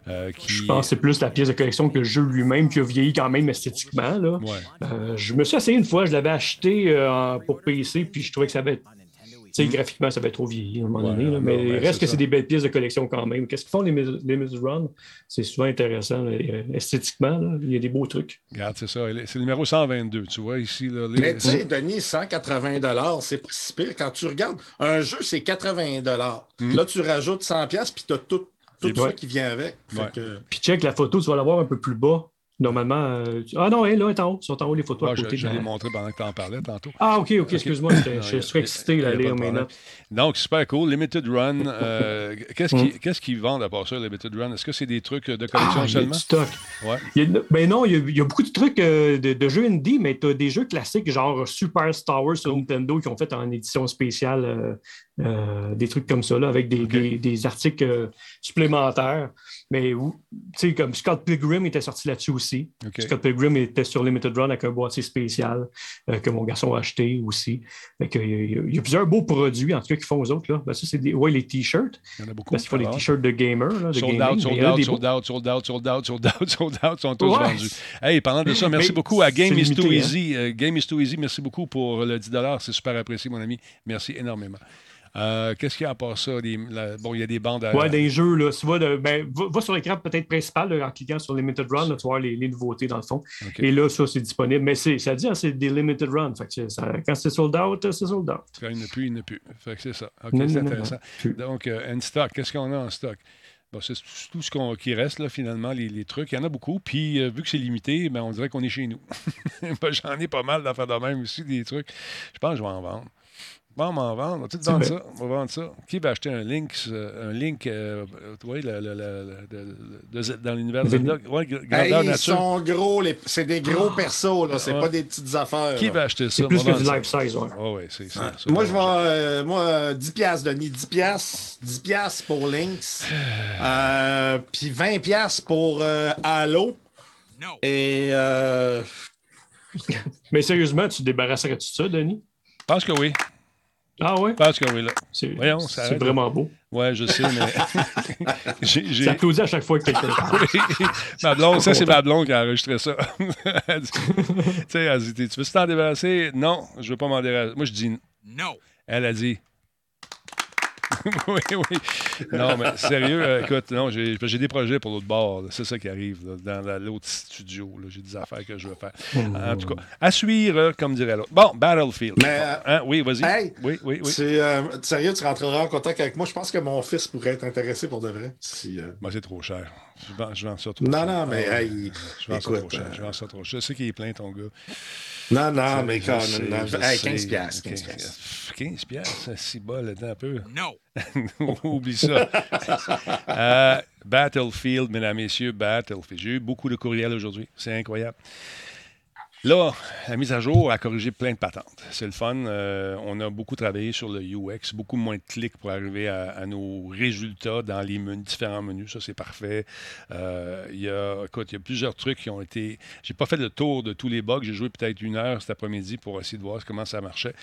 euh, qui.
Je pense que c'est plus la pièce de collection que le jeu lui-même qui a vieilli quand même esthétiquement. Là.
Ouais.
Euh, je me suis essayé une fois, je l'avais acheté euh, pour PC, puis je trouvais que ça avait. Tu sais, graphiquement, ça avait trop vieilli à un moment
Ouais,
donné. là, mais
ben,
il reste que c'est des belles pièces de collection quand même. Qu'est-ce qu'ils font les les Miss Run? C'est souvent intéressant là, euh, esthétiquement. là. Il y a des beaux trucs.
Regarde, c'est ça. C'est le numéro 122, tu vois, ici. Là, les-
Mais tu sais, Denis, 180 c'est pas si pire. Quand tu regardes, un jeu, c'est 80 Là, tu rajoutes 100 puis tu as tout, tout ça
ouais.
qui vient avec.
Ouais.
que-
Puis check la photo, tu vas la voir un peu plus bas. Normalement. euh, tu- Ah non, elle, là, elle est en haut. Ils sont en haut les photos
Ah,
à
je
côté.
je
de
l'ai
la-
montré pendant que tu en parlais tantôt.
Ah, ok, ok, excuse-moi. Je
il
suis excité
il de
lire mes notes.
Donc, super cool. Limited Run. euh, qu'est-ce
Mm.
qu'ils qu'est-ce qu'ils vendent à part ça, Limited Run? Est-ce que c'est des trucs de collection
Ah, il y a
seulement?
du stock.
Ouais.
Il y a- ben non, il y, a, il y a beaucoup de trucs euh, de, de jeux indie, mais tu as des jeux classiques genre Super Star Wars sur Nintendo qui ont fait en édition spéciale euh, euh, des trucs comme ça, là, avec des,
Ok.
des- des articles euh, supplémentaires. Mais tu sais, comme Scott Pilgrim était sorti là-dessus aussi. Scott Pilgrim était sur Limited Run avec un boîtier spécial euh, que mon garçon a acheté aussi. Il, y a, il y a- plusieurs beaux produits, en tout cas, qu'ils font aux autres. Là. Ben, ça, c'est des, ouais, les t-shirts.
Il y en a beaucoup.
Parce qu'ils font des
Ah,
t-shirts de gamers. Là, de
Sold
gaming,
out, sold
y en a
out, sold out, sold out, sold out, sold out, sold out, sont tous
Ouais.
vendus. Hey, parlant de ça, merci
Mais
beaucoup à Game is Too
hein.
Easy. Euh, Game is Too Easy, merci beaucoup pour le 10 C'est super apprécié, mon ami. Merci énormément. Euh, Qu'est-ce qu'il y a à part ça? Les- la- bon, il y a des bandes à.
Ouais, des jeux, là, tu vas, de, ben, va, va sur l'écran peut-être principal là, en cliquant sur Limited Run, là, tu vas voir les, les nouveautés dans le fond. Et là, ça, c'est disponible. Mais c'est, ça dit, hein, c'est des Limited Run. Fait que c'est- ça- quand c'est sold out, c'est sold out.
Quand il n'y en a plus, il n'y en a plus. Fait que c'est ça. OK, c'est
non,
intéressant.
non.
Donc, euh, stock, qu'est-ce qu'on a en stock? Bon, c'est tout ce qu'on- qui reste, là, finalement, les, les trucs. Il y en a beaucoup. Puis, euh, vu que c'est limité, ben, on dirait qu'on est chez nous. Ben, J'en ai pas mal d'affaires de même aussi, des trucs. Je pense que je vais en vendre. Bon, on va en vendre. On va tout vendre ça. On va vendre ça. Qui va acheter un Lynx, euh, un Link, euh, tu vois, le- le- le- le- de- de- de- dans l'univers de Zelda? Ouais,
Hey,
grandeur
ils
nature.
sont gros, les- c'est des gros persos, là. C'est
Ouais.
pas des petites affaires.
Qui
là.
va acheter ça?
C'est plus que du life size, ouais.
Ah ouais, c'est ça. ça,
Moi, je vais. euh, moi, euh, 10 piastres, Denis. 10 piastres. 10 piastres pour Lynx. Euh, Puis 20 piastres pour euh, Halo.
No.
Et. euh,
Mais sérieusement, tu te débarrasserais de ça, Denis?
Je pense que oui.
Ah ouais?
Je pense que oui, là.
C'est
Voyons, ça
c'est
arrête.
vraiment beau.
Ouais, je sais, mais. j'ai. j'ai-
J'applaudis à chaque fois que quelqu'un parle.
Oui, ma blonde, ça, c'est ma blonde qui a enregistré ça. Elle dit- tu sais, elle dit Tu veux t'en débarrasser? Non, je veux pas m'en débarrasser. Moi, je dis
No.
Elle a dit. oui, oui. Non, mais sérieux, euh, écoute, non, j'ai j'ai des projets pour l'autre bord. C'est ça qui arrive là, dans la- l'autre studio. là. J'ai des affaires que je veux faire. En tout cas, à suivre, euh, comme dirait l'autre. Bon, Battlefield.
Mais, euh,
Hein, oui, vas-y.
Hey!
Oui, oui, oui.
c'est, euh, sérieux, tu rentreras en contact avec moi? Je pense que mon fils pourrait être intéressé pour de vrai. Si, euh,
Ben, c'est trop cher. Je vends, je vends ça trop
Non,
cher.
non, mais
Ah,
hey,
je vends ça trop cher.
euh,
Je vends ça trop cher. Je sais qu'il est plein, ton gars.
Non, non, mais quand même.
je
Hey,
sais.
15 piastres. 15
15
piastres.
15 piastres, si bas, temps un peu.
No.
Oublie ça. Euh, Battlefield, mesdames, messieurs, Battlefield. J'ai eu beaucoup de courriels aujourd'hui. C'est incroyable. Là, la mise à jour a corrigé plein de patentes. C'est le fun. Euh, on a beaucoup travaillé sur le UX, beaucoup moins de clics pour arriver à, nos résultats dans les différents menus. Ça, c'est parfait. Euh, il y a, écoute, il y a plusieurs trucs qui ont été. J'ai pas fait le tour de tous les bugs. J'ai joué peut-être une heure cet après-midi pour essayer de voir comment ça marchait.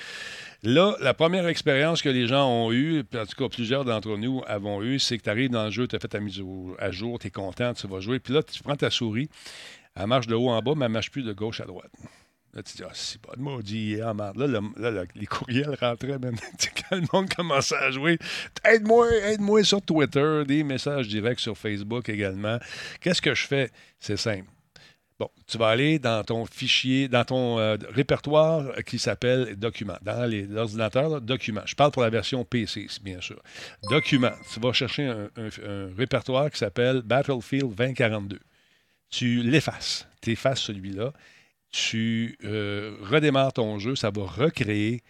Là, la première expérience que les gens ont eue, en tout cas plusieurs d'entre nous avons eu, c'est que tu arrives dans le jeu, tu as fait ta mise à jour, tu es content, tu vas jouer, puis là, tu prends ta souris, elle marche de haut en bas, mais elle ne marche plus de gauche à droite. Là, tu dis, ah, c'est pas de maudit, ah, merde. Là, le- là, le- les courriels rentraient, même. Quand le monde commençait à jouer, aide-moi, aide-moi sur Twitter, des messages directs sur Facebook également. Qu'est-ce que je fais? C'est simple. Bon, tu vas aller dans ton fichier, dans ton euh, répertoire qui s'appelle Documents. Dans là, Documents. Je parle pour la version PC, bien sûr. Documents. Tu vas chercher un répertoire qui s'appelle Battlefield 2042. Tu l'effaces. Tu effaces celui-là. Tu euh, redémarres ton jeu. Ça va recréer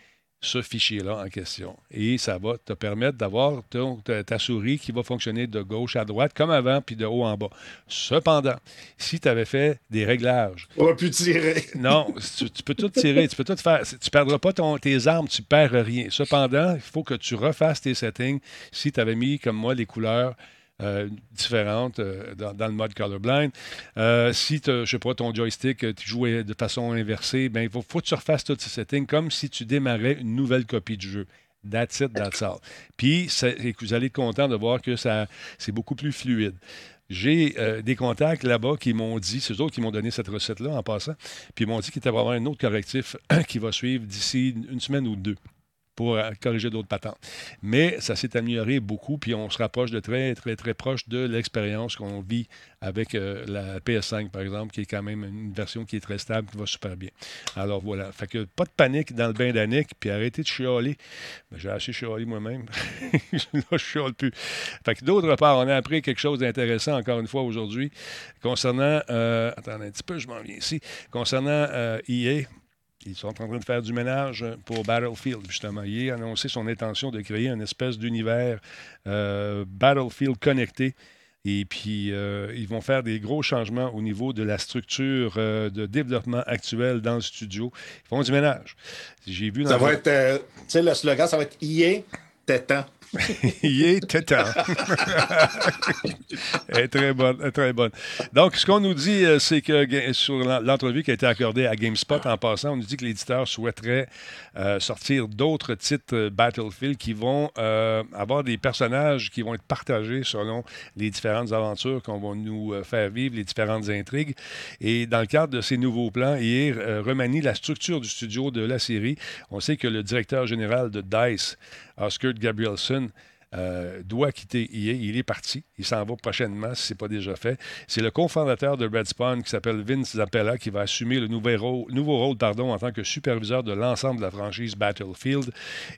ce fichier-là en question. Et ça va te permettre d'avoir ton- ta, souris qui va fonctionner de gauche à droite comme avant, puis de haut en bas. Cependant, si tu avais fait des réglages,
On va plus tirer.
non, tu, tu peux tout tirer, tu peux tout faire. Tu ne perdras pas ton- tes armes, tu perds rien. Cependant, il faut que tu refasses tes settings si tu avais mis, comme moi, les couleurs. Euh, différentes euh, dans, dans le mode colorblind. Euh, si, je sais pas, ton joystick, euh, tu jouais de façon inversée, ben, il faut, faut que tu refasses tous ces settings comme si tu démarrais une nouvelle copie du jeu. That's it, that's all. Puis, vous allez être content de voir que ça, c'est beaucoup plus fluide. J'ai euh, des contacts là-bas qui m'ont dit, c'est eux autres qui m'ont donné cette recette-là en passant, puis ils m'ont dit qu'il va y avoir un autre correctif qui va suivre d'ici une semaine ou deux pour euh, corriger d'autres patentes. Mais ça s'est amélioré beaucoup, puis on se rapproche de très, très, très proche de l'expérience qu'on vit avec euh, la PS5, par exemple, qui est quand même une version qui est très stable, qui va super bien. Alors voilà. Fait que pas de panique dans le bain d'Annick, puis arrêtez de chialer. Ben, J'ai assez chialé moi-même. Là, je chiale plus. Fait que d'autre part, on a appris quelque chose d'intéressant encore une fois aujourd'hui concernant. euh, attendez un petit peu, je m'en viens ici. Concernant euh, EA. Ils sont en train de faire du ménage pour Battlefield, justement. Il a annoncé son intention de créer une espèce d'univers euh, Battlefield connecté. Et puis, euh, ils vont faire des gros changements au niveau de la structure euh, de développement actuelle dans le studio. Ils font du ménage. J'ai vu dans
Ça va être. tu sais, le slogan, ça va être IA, t'étends.
Il est tétan. Elle est très bonne, très bonne. Donc, ce qu'on nous dit, euh, c'est que sur l'en- l'entrevue qui a été accordée à GameSpot en passant, on nous dit que l'éditeur souhaiterait euh, sortir d'autres titres euh, Battlefield qui vont avoir des personnages qui vont être partagés selon les différentes aventures qu'on va nous faire vivre, les différentes intrigues. Et dans le cadre de ces nouveaux plans, il euh, remanie la structure du studio de la série. On sait que le directeur général de DICE, Oscar Gabrielson, euh, doit quitter EA. Il est parti. Il s'en va prochainement, si ce n'est pas déjà fait. C'est le cofondateur de Red Spawn qui s'appelle Vince Zappella qui va assumer le nouveau rôle, nouveau en tant que superviseur de l'ensemble de la franchise Battlefield.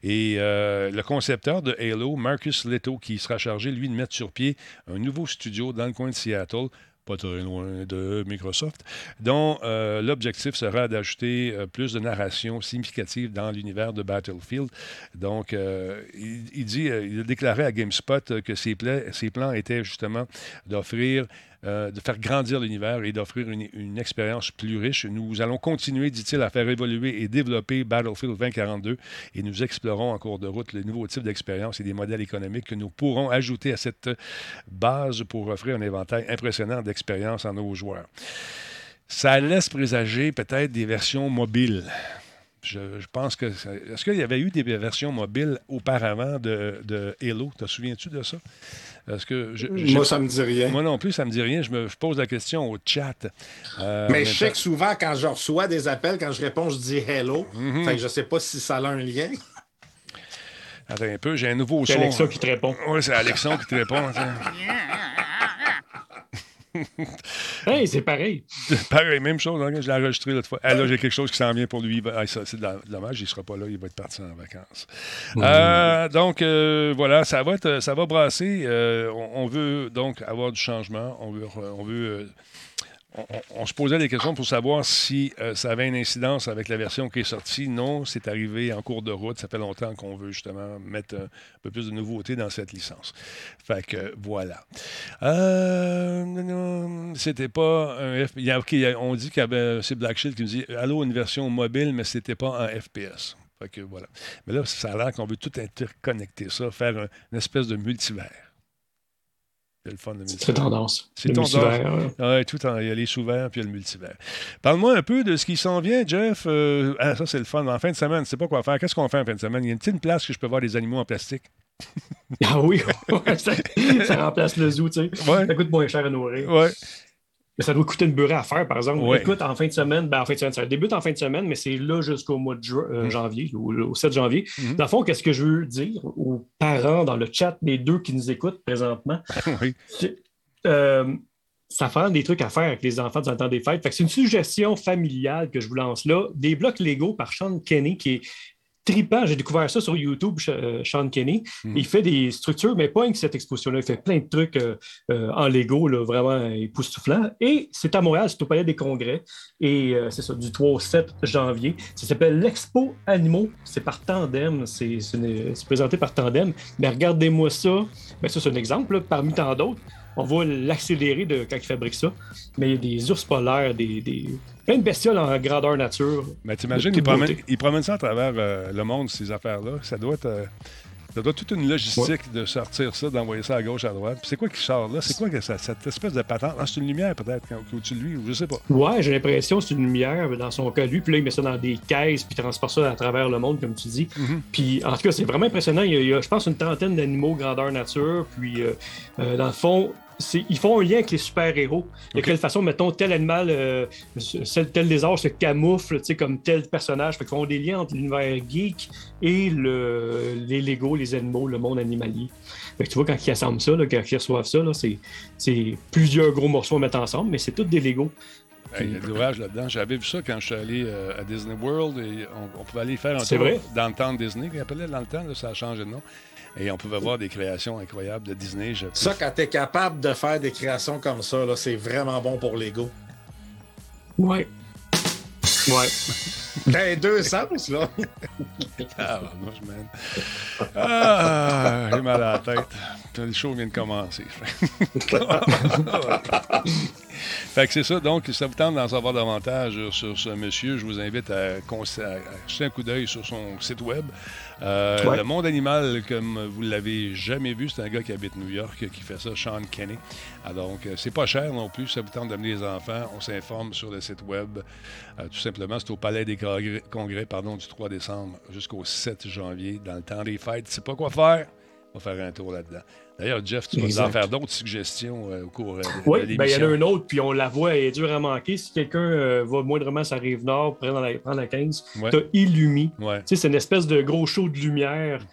Et euh, le concepteur de Halo, Marcus Leto, qui sera chargé, lui, de mettre sur pied un nouveau studio dans le coin de Seattle pas très loin de Microsoft, dont euh, l'objectif sera d'ajouter euh, plus de narration significative dans l'univers de Battlefield. Donc, euh, il, dit, il a déclaré à GameSpot que ses plans étaient justement d'offrir euh, de faire grandir l'univers et d'offrir une, expérience plus riche. Nous allons continuer, dit-il, à faire évoluer et développer Battlefield 2042 et nous explorons en cours de route les nouveaux types d'expériences et des modèles économiques que nous pourrons ajouter à cette base pour offrir un éventail impressionnant d'expériences à nos joueurs. Ça laisse présager peut-être des versions mobiles. Je, pense que. Est-ce qu'il y avait eu des versions mobiles auparavant de, de Halo? Te souviens-tu de ça? Est-ce que je-
Moi, ça me dit rien.
moi non plus, ça me dit rien. Je me je pose la question au chat. Euh,
Mais je sais que souvent, quand je reçois des appels, quand je réponds, je dis hello.
Mhm.
Fait que je sais pas si ça a un lien.
Attends un peu, j'ai un nouveau
C'est
son.
Alexa qui te répond.
Oui, c'est Alexandre qui te répond.
Hey, c'est pareil.
Pareil, même chose. hein, je l'ai enregistré l'autre fois. Ah, là, j'ai quelque chose qui s'en vient pour lui. Ah, ça, c'est domm- dommage, il ne sera pas là. Il va être parti en vacances. Euh, donc, euh, voilà, ça va, être- ça va brasser. Euh, on, on veut donc avoir du changement. On veut. On veut on, se posait des questions pour savoir si euh, ça avait une incidence avec la version qui est sortie. Non, c'est arrivé en cours de route. Ça fait longtemps qu'on veut justement mettre un, peu plus de nouveautés dans cette licence. Fait que voilà. Euh, c'était pas un F... il y a- ok, il y a- on dit qu'il y avait. C'est Black Shield qui nous dit Allô, une version mobile, mais c'était pas en FPS. Fait que voilà. Mais là, ça a l'air qu'on veut tout interconnecter ça, faire un- une espèce de multivers. C'est le fun de
C'est
multivers.
très tendance.
C'est tendance.
multivers, euh,
Ouais, tout en, il y a les sous-verts puis il y a le multivers. Parle-moi un peu de ce qui s'en vient, Jeff. Euh, ah, ça, c'est le fun. En fin de semaine, je sais pas quoi faire. Qu'est-ce qu'on fait en fin de semaine? Il y a une petite place que je peux voir des animaux en plastique.
Ah oui, ça, ça remplace le zoo, tu sais.
Ouais.
Ça coûte moins cher à nourrir.
Ouais.
Mais ça doit coûter une beurrée à faire, par exemple.
Ouais.
Écoute, en fin de semaine, ben, en fin de semaine, ça débute en fin de semaine, mais c'est là jusqu'au mois de euh, janvier, au, au 7 janvier.
Mhm.
Dans le fond, qu'est-ce que je veux dire aux parents dans le chat des deux qui nous écoutent présentement?
oui.
Euh, ça fait des trucs à faire avec les enfants dans le temps des fêtes. C'est une suggestion familiale que je vous lance là. Des blocs Lego par Sean Kenny qui est tripant. J'ai découvert ça sur YouTube, euh, Sean Kenny.
Mhm.
Il fait des structures, mais pas que cette exposition-là. Il fait plein de trucs euh, euh, en Lego, là, vraiment époustouflant. Et c'est à Montréal, c'est au Palais des Congrès. Et euh, c'est ça, du 3 au 7 janvier. Ça s'appelle l'Expo Animaux. C'est par Tandem. C'est c'est une- c'est présenté par Tandem. Mais regardez-moi ça. Ben, ça, c'est un exemple, là, parmi tant d'autres. On va l'accélérer de quand il fabrique ça. Mais il y a des ours polaires, des, des... plein de bestioles en grandeur nature.
Mais t'imagines, promènent, ils promènent ça à travers euh, le monde, ces affaires-là. Ça doit être. euh, ça doit toute une logistique de sortir ça, d'envoyer ça à gauche, à droite. Puis c'est quoi qui sort là? C'est quoi que ça- cette espèce de patente? Ah, c'est une lumière peut-être au-dessus de lui, ou je sais pas.
Ouais, j'ai l'impression que c'est une lumière dans son cas, lui. Puis là, il met ça dans des caisses, puis il transporte ça à travers le monde, comme tu dis. Puis en tout cas, c'est vraiment impressionnant. Il y a, il y a, je pense, une trentaine d'animaux grandeur nature. Puis euh, euh, dans le fond, ils font un lien avec les super-héros. De quelle façon, mettons, tel animal, euh, tel lézard se camoufle comme tel personnage. Fait qu'ils font des liens entre l'univers geek et le, les Lego, les animaux, le monde animalier. Fait que tu vois, quand ils assemblent ça, là, quand ils reçoivent ça, c'est, plusieurs gros morceaux à mettre ensemble, mais c'est tous des Lego.
Hey, Il y a de l'ouvrage là-dedans. J'avais vu ça quand je suis allé euh, à Disney World et on, on pouvait aller faire un
C'est
tour
vrai?
dans le temps de Disney, qu'on appelait dans le temps, là, ça a changé de nom. Et on pouvait voir des créations incroyables de Disney. Je-
Ça, quand tu es capable de faire des créations comme ça, là, c'est vraiment bon pour l'ego.
Ouais. Ouais.
Dans les deux sens, là.
Ah, moi, je mène. Ah, j'ai mal à la tête. Le show vient de commencer. fait que c'est ça. Donc, si ça vous tente d'en savoir davantage sur ce monsieur, je vous invite à jeter un coup d'œil sur son site web. Euh,
Ouais.
Le monde animal, comme vous l'avez jamais vu, c'est un gars qui habite New York qui fait ça, Sean Kenny. Ah, donc, euh, c'est pas cher non plus. Ça vous tente d'amener les enfants. On s'informe sur le site web. Euh, tout simplement, c'est au Palais des Congrès, Congrès, pardon, du 3 décembre jusqu'au 7 janvier, dans le temps des fêtes. Tu sais pas quoi faire? On va faire un tour là-dedans. D'ailleurs, Jeff, tu vas nous en faire d'autres suggestions euh, au cours euh, de,
Oui,
de
ben, il y en
l'émission.
a un autre, puis on la voit, elle est dure à manquer. Si quelqu'un euh, va moindrement sur la rive nord, prendre la, prendre la 15,
Ouais.
t'as Illumi.
Ouais.
Tu sais, c'est une espèce de gros show de lumière.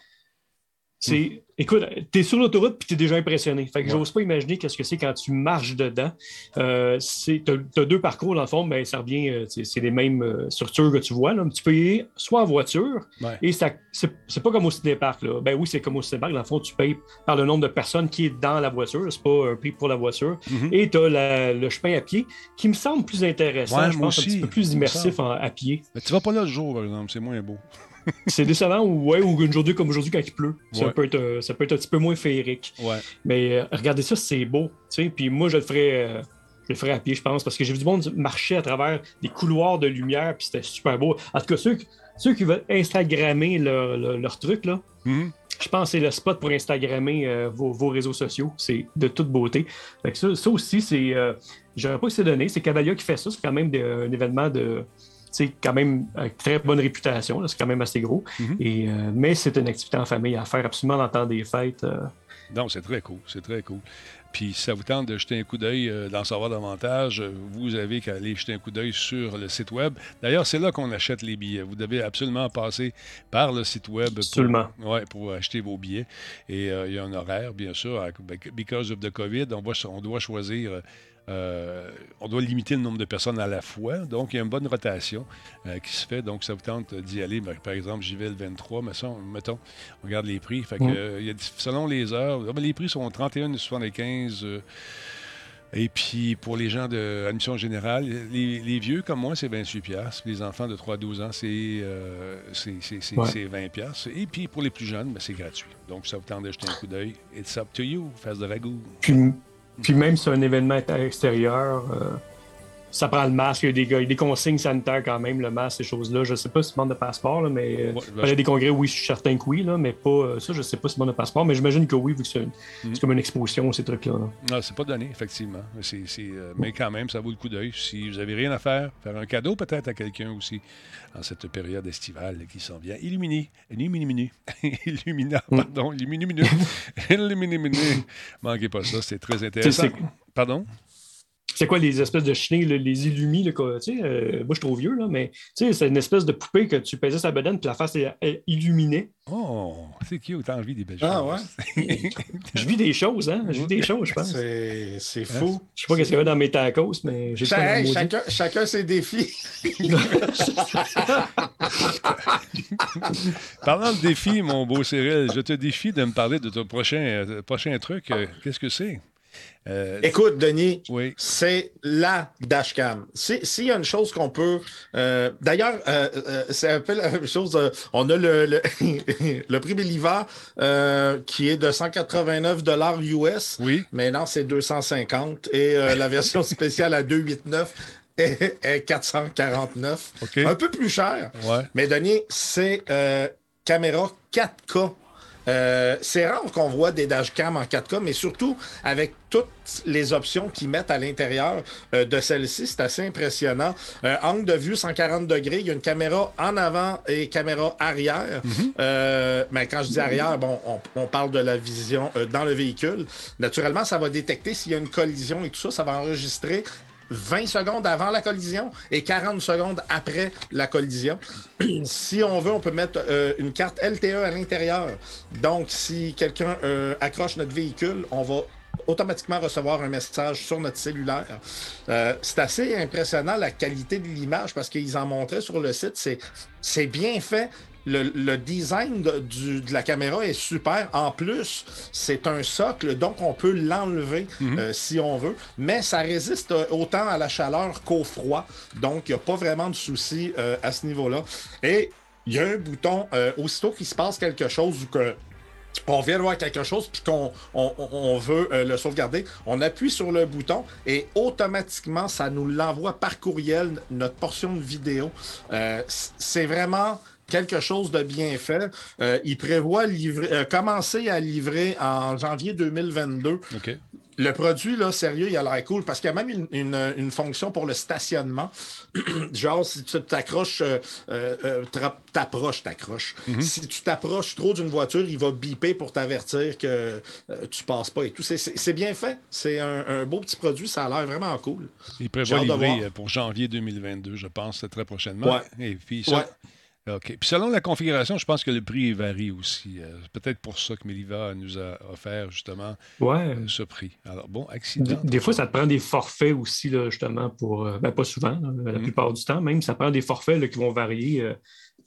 C'est Écoute, tu es sur l'autoroute puis tu es déjà impressionné. Fait que j'ose pas imaginer qu'est-ce que c'est quand tu marches dedans. Euh, tu as, deux parcours, dans le fond, mais ça revient, euh, c'est les mêmes euh, structures que tu vois. Là. Tu peux y aller soit en voiture, et c'est pas comme au cinépark. Là. Ben oui, c'est comme au cinépark. Dans le fond, tu payes par le nombre de personnes qui est dans la voiture. C'est pas un prix pour la voiture.
Mhm.
Et tu as le chemin à pied qui me semble plus intéressant. je pense un petit peu plus immersif à pied.
Mais tu vas pas là le jour, par exemple. C'est moins beau
c'est décevant ou, ouais, ou une journée comme aujourd'hui quand il pleut. Ça, peut être, euh, ça peut être un petit peu moins féerique. Mais euh, regardez ça, c'est beau. Puis moi, je le ferais. Euh, je le ferais à pied, je pense, parce que j'ai vu du monde marcher à travers des couloirs de lumière, puis c'était super beau. En tout cas, ceux, ceux qui veulent Instagrammer leur, leur, truc, là,
mm-hmm.
je pense que c'est le spot pour Instagrammer vos, réseaux sociaux. C'est de toute beauté. ça, ça, aussi, c'est. J'aurais pas que c'est donné. C'est Cavalia qui fait ça. C'est quand même un événement de quand même une très bonne réputation, c'est quand même assez gros.
Mhm.
Et, euh, mais c'est une activité en famille à faire absolument dans le temps des fêtes. Euh.
Non, c'est très cool, c'est très cool. Puis si ça vous tente de jeter un coup d'œil, euh, d'en savoir davantage, vous avez qu'à aller jeter un coup d'œil sur le site web. D'ailleurs, c'est là qu'on achète les billets. Vous devez absolument passer par le site web
pour,
ouais, pour acheter vos billets. Et il y a un horaire, bien sûr. Because of the COVID, on, on doit choisir euh, on doit limiter le nombre de personnes à la fois. Donc, il y a une bonne rotation euh, qui se fait. Donc, ça vous tente d'y aller. Ben, par exemple, j'y vais le 23, mais ça, mettons, on regarde les prix. Fait que, euh, selon les heures, ah, ben, les prix sont 31,75 et puis, pour les gens de admission générale, les, vieux comme moi, c'est 28 pièces. Les enfants de 3 à 12 ans, c'est 20 pièces. Et puis, pour les plus jeunes, ben, c'est gratuit. Donc, ça vous tente de jeter un coup d'œil. It's up to you, face de ragoût.
Puis même si un événement extérieur, euh, ça prend le masque, il y a des, des consignes sanitaires quand même, le masque, ces choses-là. Je sais pas si c'est demande de passeport, là, mais euh, il y a des congrès, oui, je suis certain que oui, là, mais pas euh, ça, je sais pas si c'est demande de passeport, mais j'imagine que oui, vu que c'est mm. comme une exposition, ces trucs-là.
Non, c'est pas donné, effectivement. mais quand même, ça vaut le coup d'œil. Si vous avez rien à faire, faire un cadeau peut-être à quelqu'un aussi en cette période estivale qui s'en vient. Illumini, Illumini, Illumina, mm. pardon, Illumini, Illumini, Manquez pas ça, c'est très intéressant. Pardon?
C'est quoi les espèces de chenilles, les illumi, là, sais, euh, moi je suis trop vieux, là, mais c'est une espèce de poupée que tu pesais sa bedaine puis la face est, illuminée.
Oh, c'est qui autant envie des belles
ah,
choses.
Ah ouais?
je vis des choses, hein? Je vis des choses, je pense.
C'est fou.
Je sais pas ce qu'il y a dans mes tacos, mais j'ai
pas chacun, chacun ses défis.
Parlant de défis, mon beau Cyril, je te défie de me parler de ton prochain, euh, prochain truc. Euh, qu'est-ce que c'est?
Euh, Écoute, Denis, c'est la dashcam. S'il y a une chose qu'on peut. euh, D'ailleurs, euh, c'est un peu la même chose. on a le, le, le prix Belliva qui est de 189 US.
Oui.
Mais non, c'est 250. Et la version spéciale à 289 est, est 449.
OK.
Un peu plus cher.
Ouais.
Mais Denis, c'est caméra 4K. Euh, c'est rare qu'on voit des dashcams en 4K, mais surtout avec toutes les options qu'ils mettent à l'intérieur euh, de celle-ci, c'est assez impressionnant. Euh, angle de vue 140 degrés, il y a une caméra en avant et caméra arrière.
Mm-hmm.
mais quand je dis arrière, bon, on, on parle de la vision dans le véhicule. Naturellement, ça va détecter s'il y a une collision et tout ça, ça va enregistrer 20 secondes avant la collision et 40 secondes après la collision. si on veut, on peut mettre euh, une carte LTE à l'intérieur. Donc, si quelqu'un euh, accroche notre véhicule, on va automatiquement recevoir un message sur notre cellulaire. Euh, c'est assez impressionnant la qualité de l'image parce qu'ils en montraient sur le site. C'est bien fait le, design de, la caméra est super. En plus, c'est un socle, donc on peut l'enlever
mhm.
euh, si on veut, mais ça résiste euh, autant à la chaleur qu'au froid. Donc, il n'y a pas vraiment de souci euh, à ce niveau-là. Et il y a un bouton, aussitôt qu'il se passe quelque chose ou que on vient de voir quelque chose puis qu'on on, veut le sauvegarder, on appuie sur le bouton et automatiquement ça nous l'envoie par courriel notre portion de vidéo. c'est vraiment quelque chose de bien fait. Euh, il prévoit livrer, euh, commencer à livrer en janvier 2022. Le produit, là, sérieux, il a l'air cool parce qu'il y a même une, fonction pour le stationnement. Genre, si tu t'accroches, euh, t'approches, t'accroches.
Mm-hmm.
Si tu t'approches trop d'une voiture, il va biper pour t'avertir que tu passes pas et tout. C'est bien fait. C'est un, beau petit produit. Ça a l'air vraiment cool.
Il prévoit livrer pour janvier 2022, je pense, très prochainement.
Ouais.
Et puis, OK. Puis selon la configuration, je pense que le prix varie aussi. Euh, c'est peut-être pour ça que Meliva nous a offert justement
Ouais.
euh, ce prix. Alors, bon,
Des,
accident.
des fois, ça te prend des forfaits aussi, là, justement, pour. euh, ben, pas souvent, là, la
Mhm.
plupart du temps, même, ça prend des forfaits là, qui vont varier.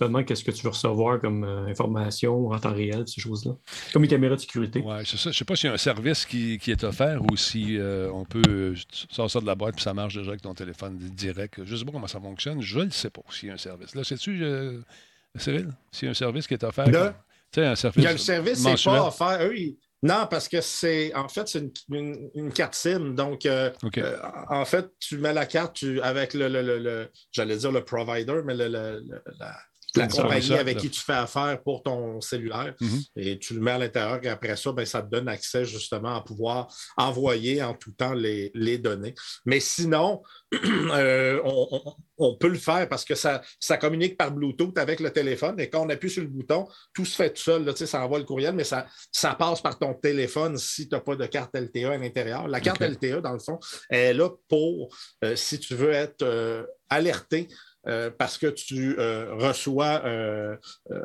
Dépendamment qu'est-ce que tu veux recevoir comme euh, information en temps réel, ces choses-là. Comme les caméras de sécurité.
Ouais, c'est ça. Je sais pas s'il y a un service qui, qui est offert ou si euh, on peut tu sors ça de la boîte puis ça marche déjà avec ton téléphone direct. Je sais pas comment ça fonctionne. Je ne sais pas s'il y a un service. Là, sais-tu, euh, Cyril, s'il y a un service qui est offert?
Là,
Tu sais, un service
Il y a le service, c'est pas offert. Eux, ils- Non, parce que c'est en fait c'est une, une- une carte SIM. Donc, euh, euh, en fait, tu mets la carte tu, avec le, le- le- le- j'allais dire le provider, mais le- le- le- la, la compagnie avec
là.
qui tu fais affaire pour ton cellulaire.
Mhm.
Et tu le mets à l'intérieur et après ça, ben, ça te donne accès justement à pouvoir envoyer en tout temps les, les données. Mais sinon, euh, on, on- on peut le faire parce que ça, ça communique par Bluetooth avec le téléphone et quand on appuie sur le bouton, tout se fait tout seul. Là, ça envoie le courriel, mais ça, ça passe par ton téléphone si tu n'as pas de carte LTE à l'intérieur. La carte
OK.
LTE, dans le fond, est là pour, euh, si tu veux être euh, alerté euh, parce que tu euh, reçois euh,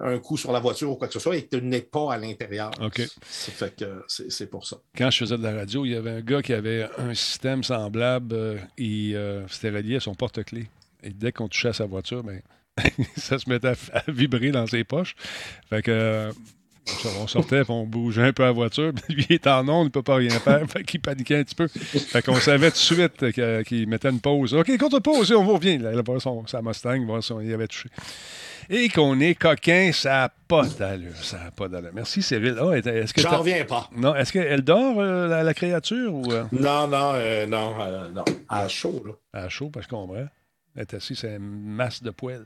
un coup sur la voiture ou quoi que ce soit et que tu n'es pas à l'intérieur.
OK.
Ça fait que c'est pour ça.
Quand je faisais de la radio, il y avait un gars qui avait un système semblable. et c'était relié à son porte-clés. Et dès qu'on touchait à sa voiture, ben, ça se mettait à, à vibrer dans ses poches. Fait que. On sortait, puis on bougeait un peu la voiture, puis lui il est en onde, il ne peut pas rien faire, fait qu'il paniquait un petit peu. Fait qu'on savait tout de suite qu'il mettait une pause. OK, quand on pause, on revient. Là, voir son, sa Mustang, voir si on y avait touché. Et qu'on est coquin, ça n'a pas d'allure. Ça n'a pas d'allure. Merci, Cyril. Ah, est-ce que
J'en reviens pas.
non, est-ce qu'elle dort, euh, la, la créature, ou euh,
Non, non, euh, non, non. À chaud, là.
à chaud, parce qu'on comprend? Elle est assise, c'est une masse de poêle.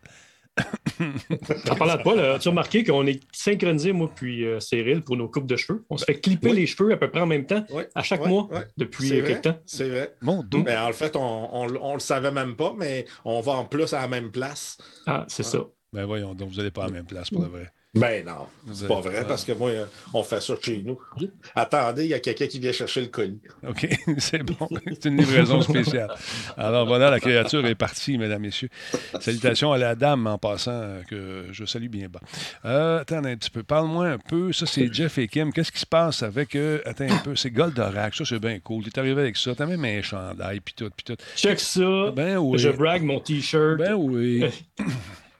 En parlant de pas, là, as-tu remarqué qu'on est synchronisé, moi, puis euh, Cyril, pour nos coupes de cheveux? On se fait clipper
oui.
les cheveux à peu près en même temps, à chaque mois, depuis quelque temps.
C'est vrai.
Mon Dieu.
Mais en fait, on, on le savait même pas, mais on va en plus à la même place.
Ah, c'est ça.
Ben voyons, donc vous n'allez pas à la même place pour de vrai.
Ben non, c'est pas vrai, parce que moi, euh, on fait ça chez nous. Attendez, il y a quelqu'un qui vient chercher le colis.
OK, c'est bon. C'est une livraison spéciale. Alors voilà, la créature est partie, mesdames, messieurs. Salutations à la dame en passant, euh, que je salue bien bas. Euh, attends un petit peu. Parle-moi un peu. Ça, c'est Jeff et Kim. Qu'est-ce qui se passe avec eux? Attends un peu. C'est Goldorak. Ça, c'est bien cool. Tu es arrivé avec ça. T'as même un chandail, puis tout, puis tout.
Check ça.
Ben oui.
Je brague mon T-shirt.
Ben oui.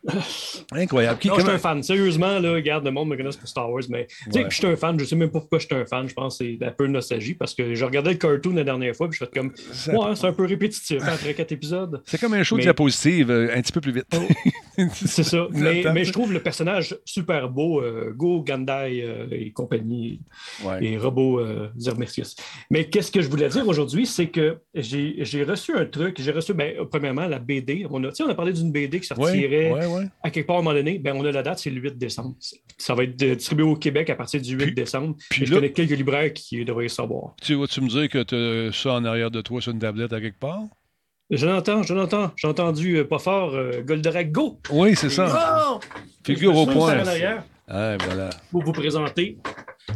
Incroyable. Qui,
non, je suis un fan. Sérieusement, là, regarde, le monde me connaît pour Star Wars, mais tu sais,
Ouais.
je suis un fan. Je sais même pas pourquoi je suis un fan. Je pense que c'est un peu de nostalgie parce que je regardais le cartoon la dernière fois, puis je fais comme,
Ça-
ouais, c'est un peu répétitif hein, après quatre épisodes.
C'est comme un show de
Mais-
diapositive, euh, un petit peu plus vite.
C'est ça. Mais, je trouve le personnage super beau. euh, Go, Gandai euh, et compagnie.
Ouais.
et Robo euh, Zermertius. Mais qu'est-ce que je voulais dire aujourd'hui, c'est que j'ai reçu un truc. J'ai reçu, ben, premièrement, la BD. On a, on a parlé d'une BD qui sortirait
Ouais, ouais,
à quelque part à un moment donné. Ben, on a la date, c'est le 8 décembre. Ça va être distribué au Québec à partir du 8
Puis-
décembre.
puis
Et je
là-
connais quelques libraires qui devraient savoir.
Tu vas-tu me dire que tu as ça en arrière de toi sur une tablette à quelque part?
Je l'entends, je l'entends. J'ai entendu euh, pas fort euh, Goldorak Go.
Oui, c'est ça.
Oh!
Figure au point. Ah, voilà.
pour vous présenter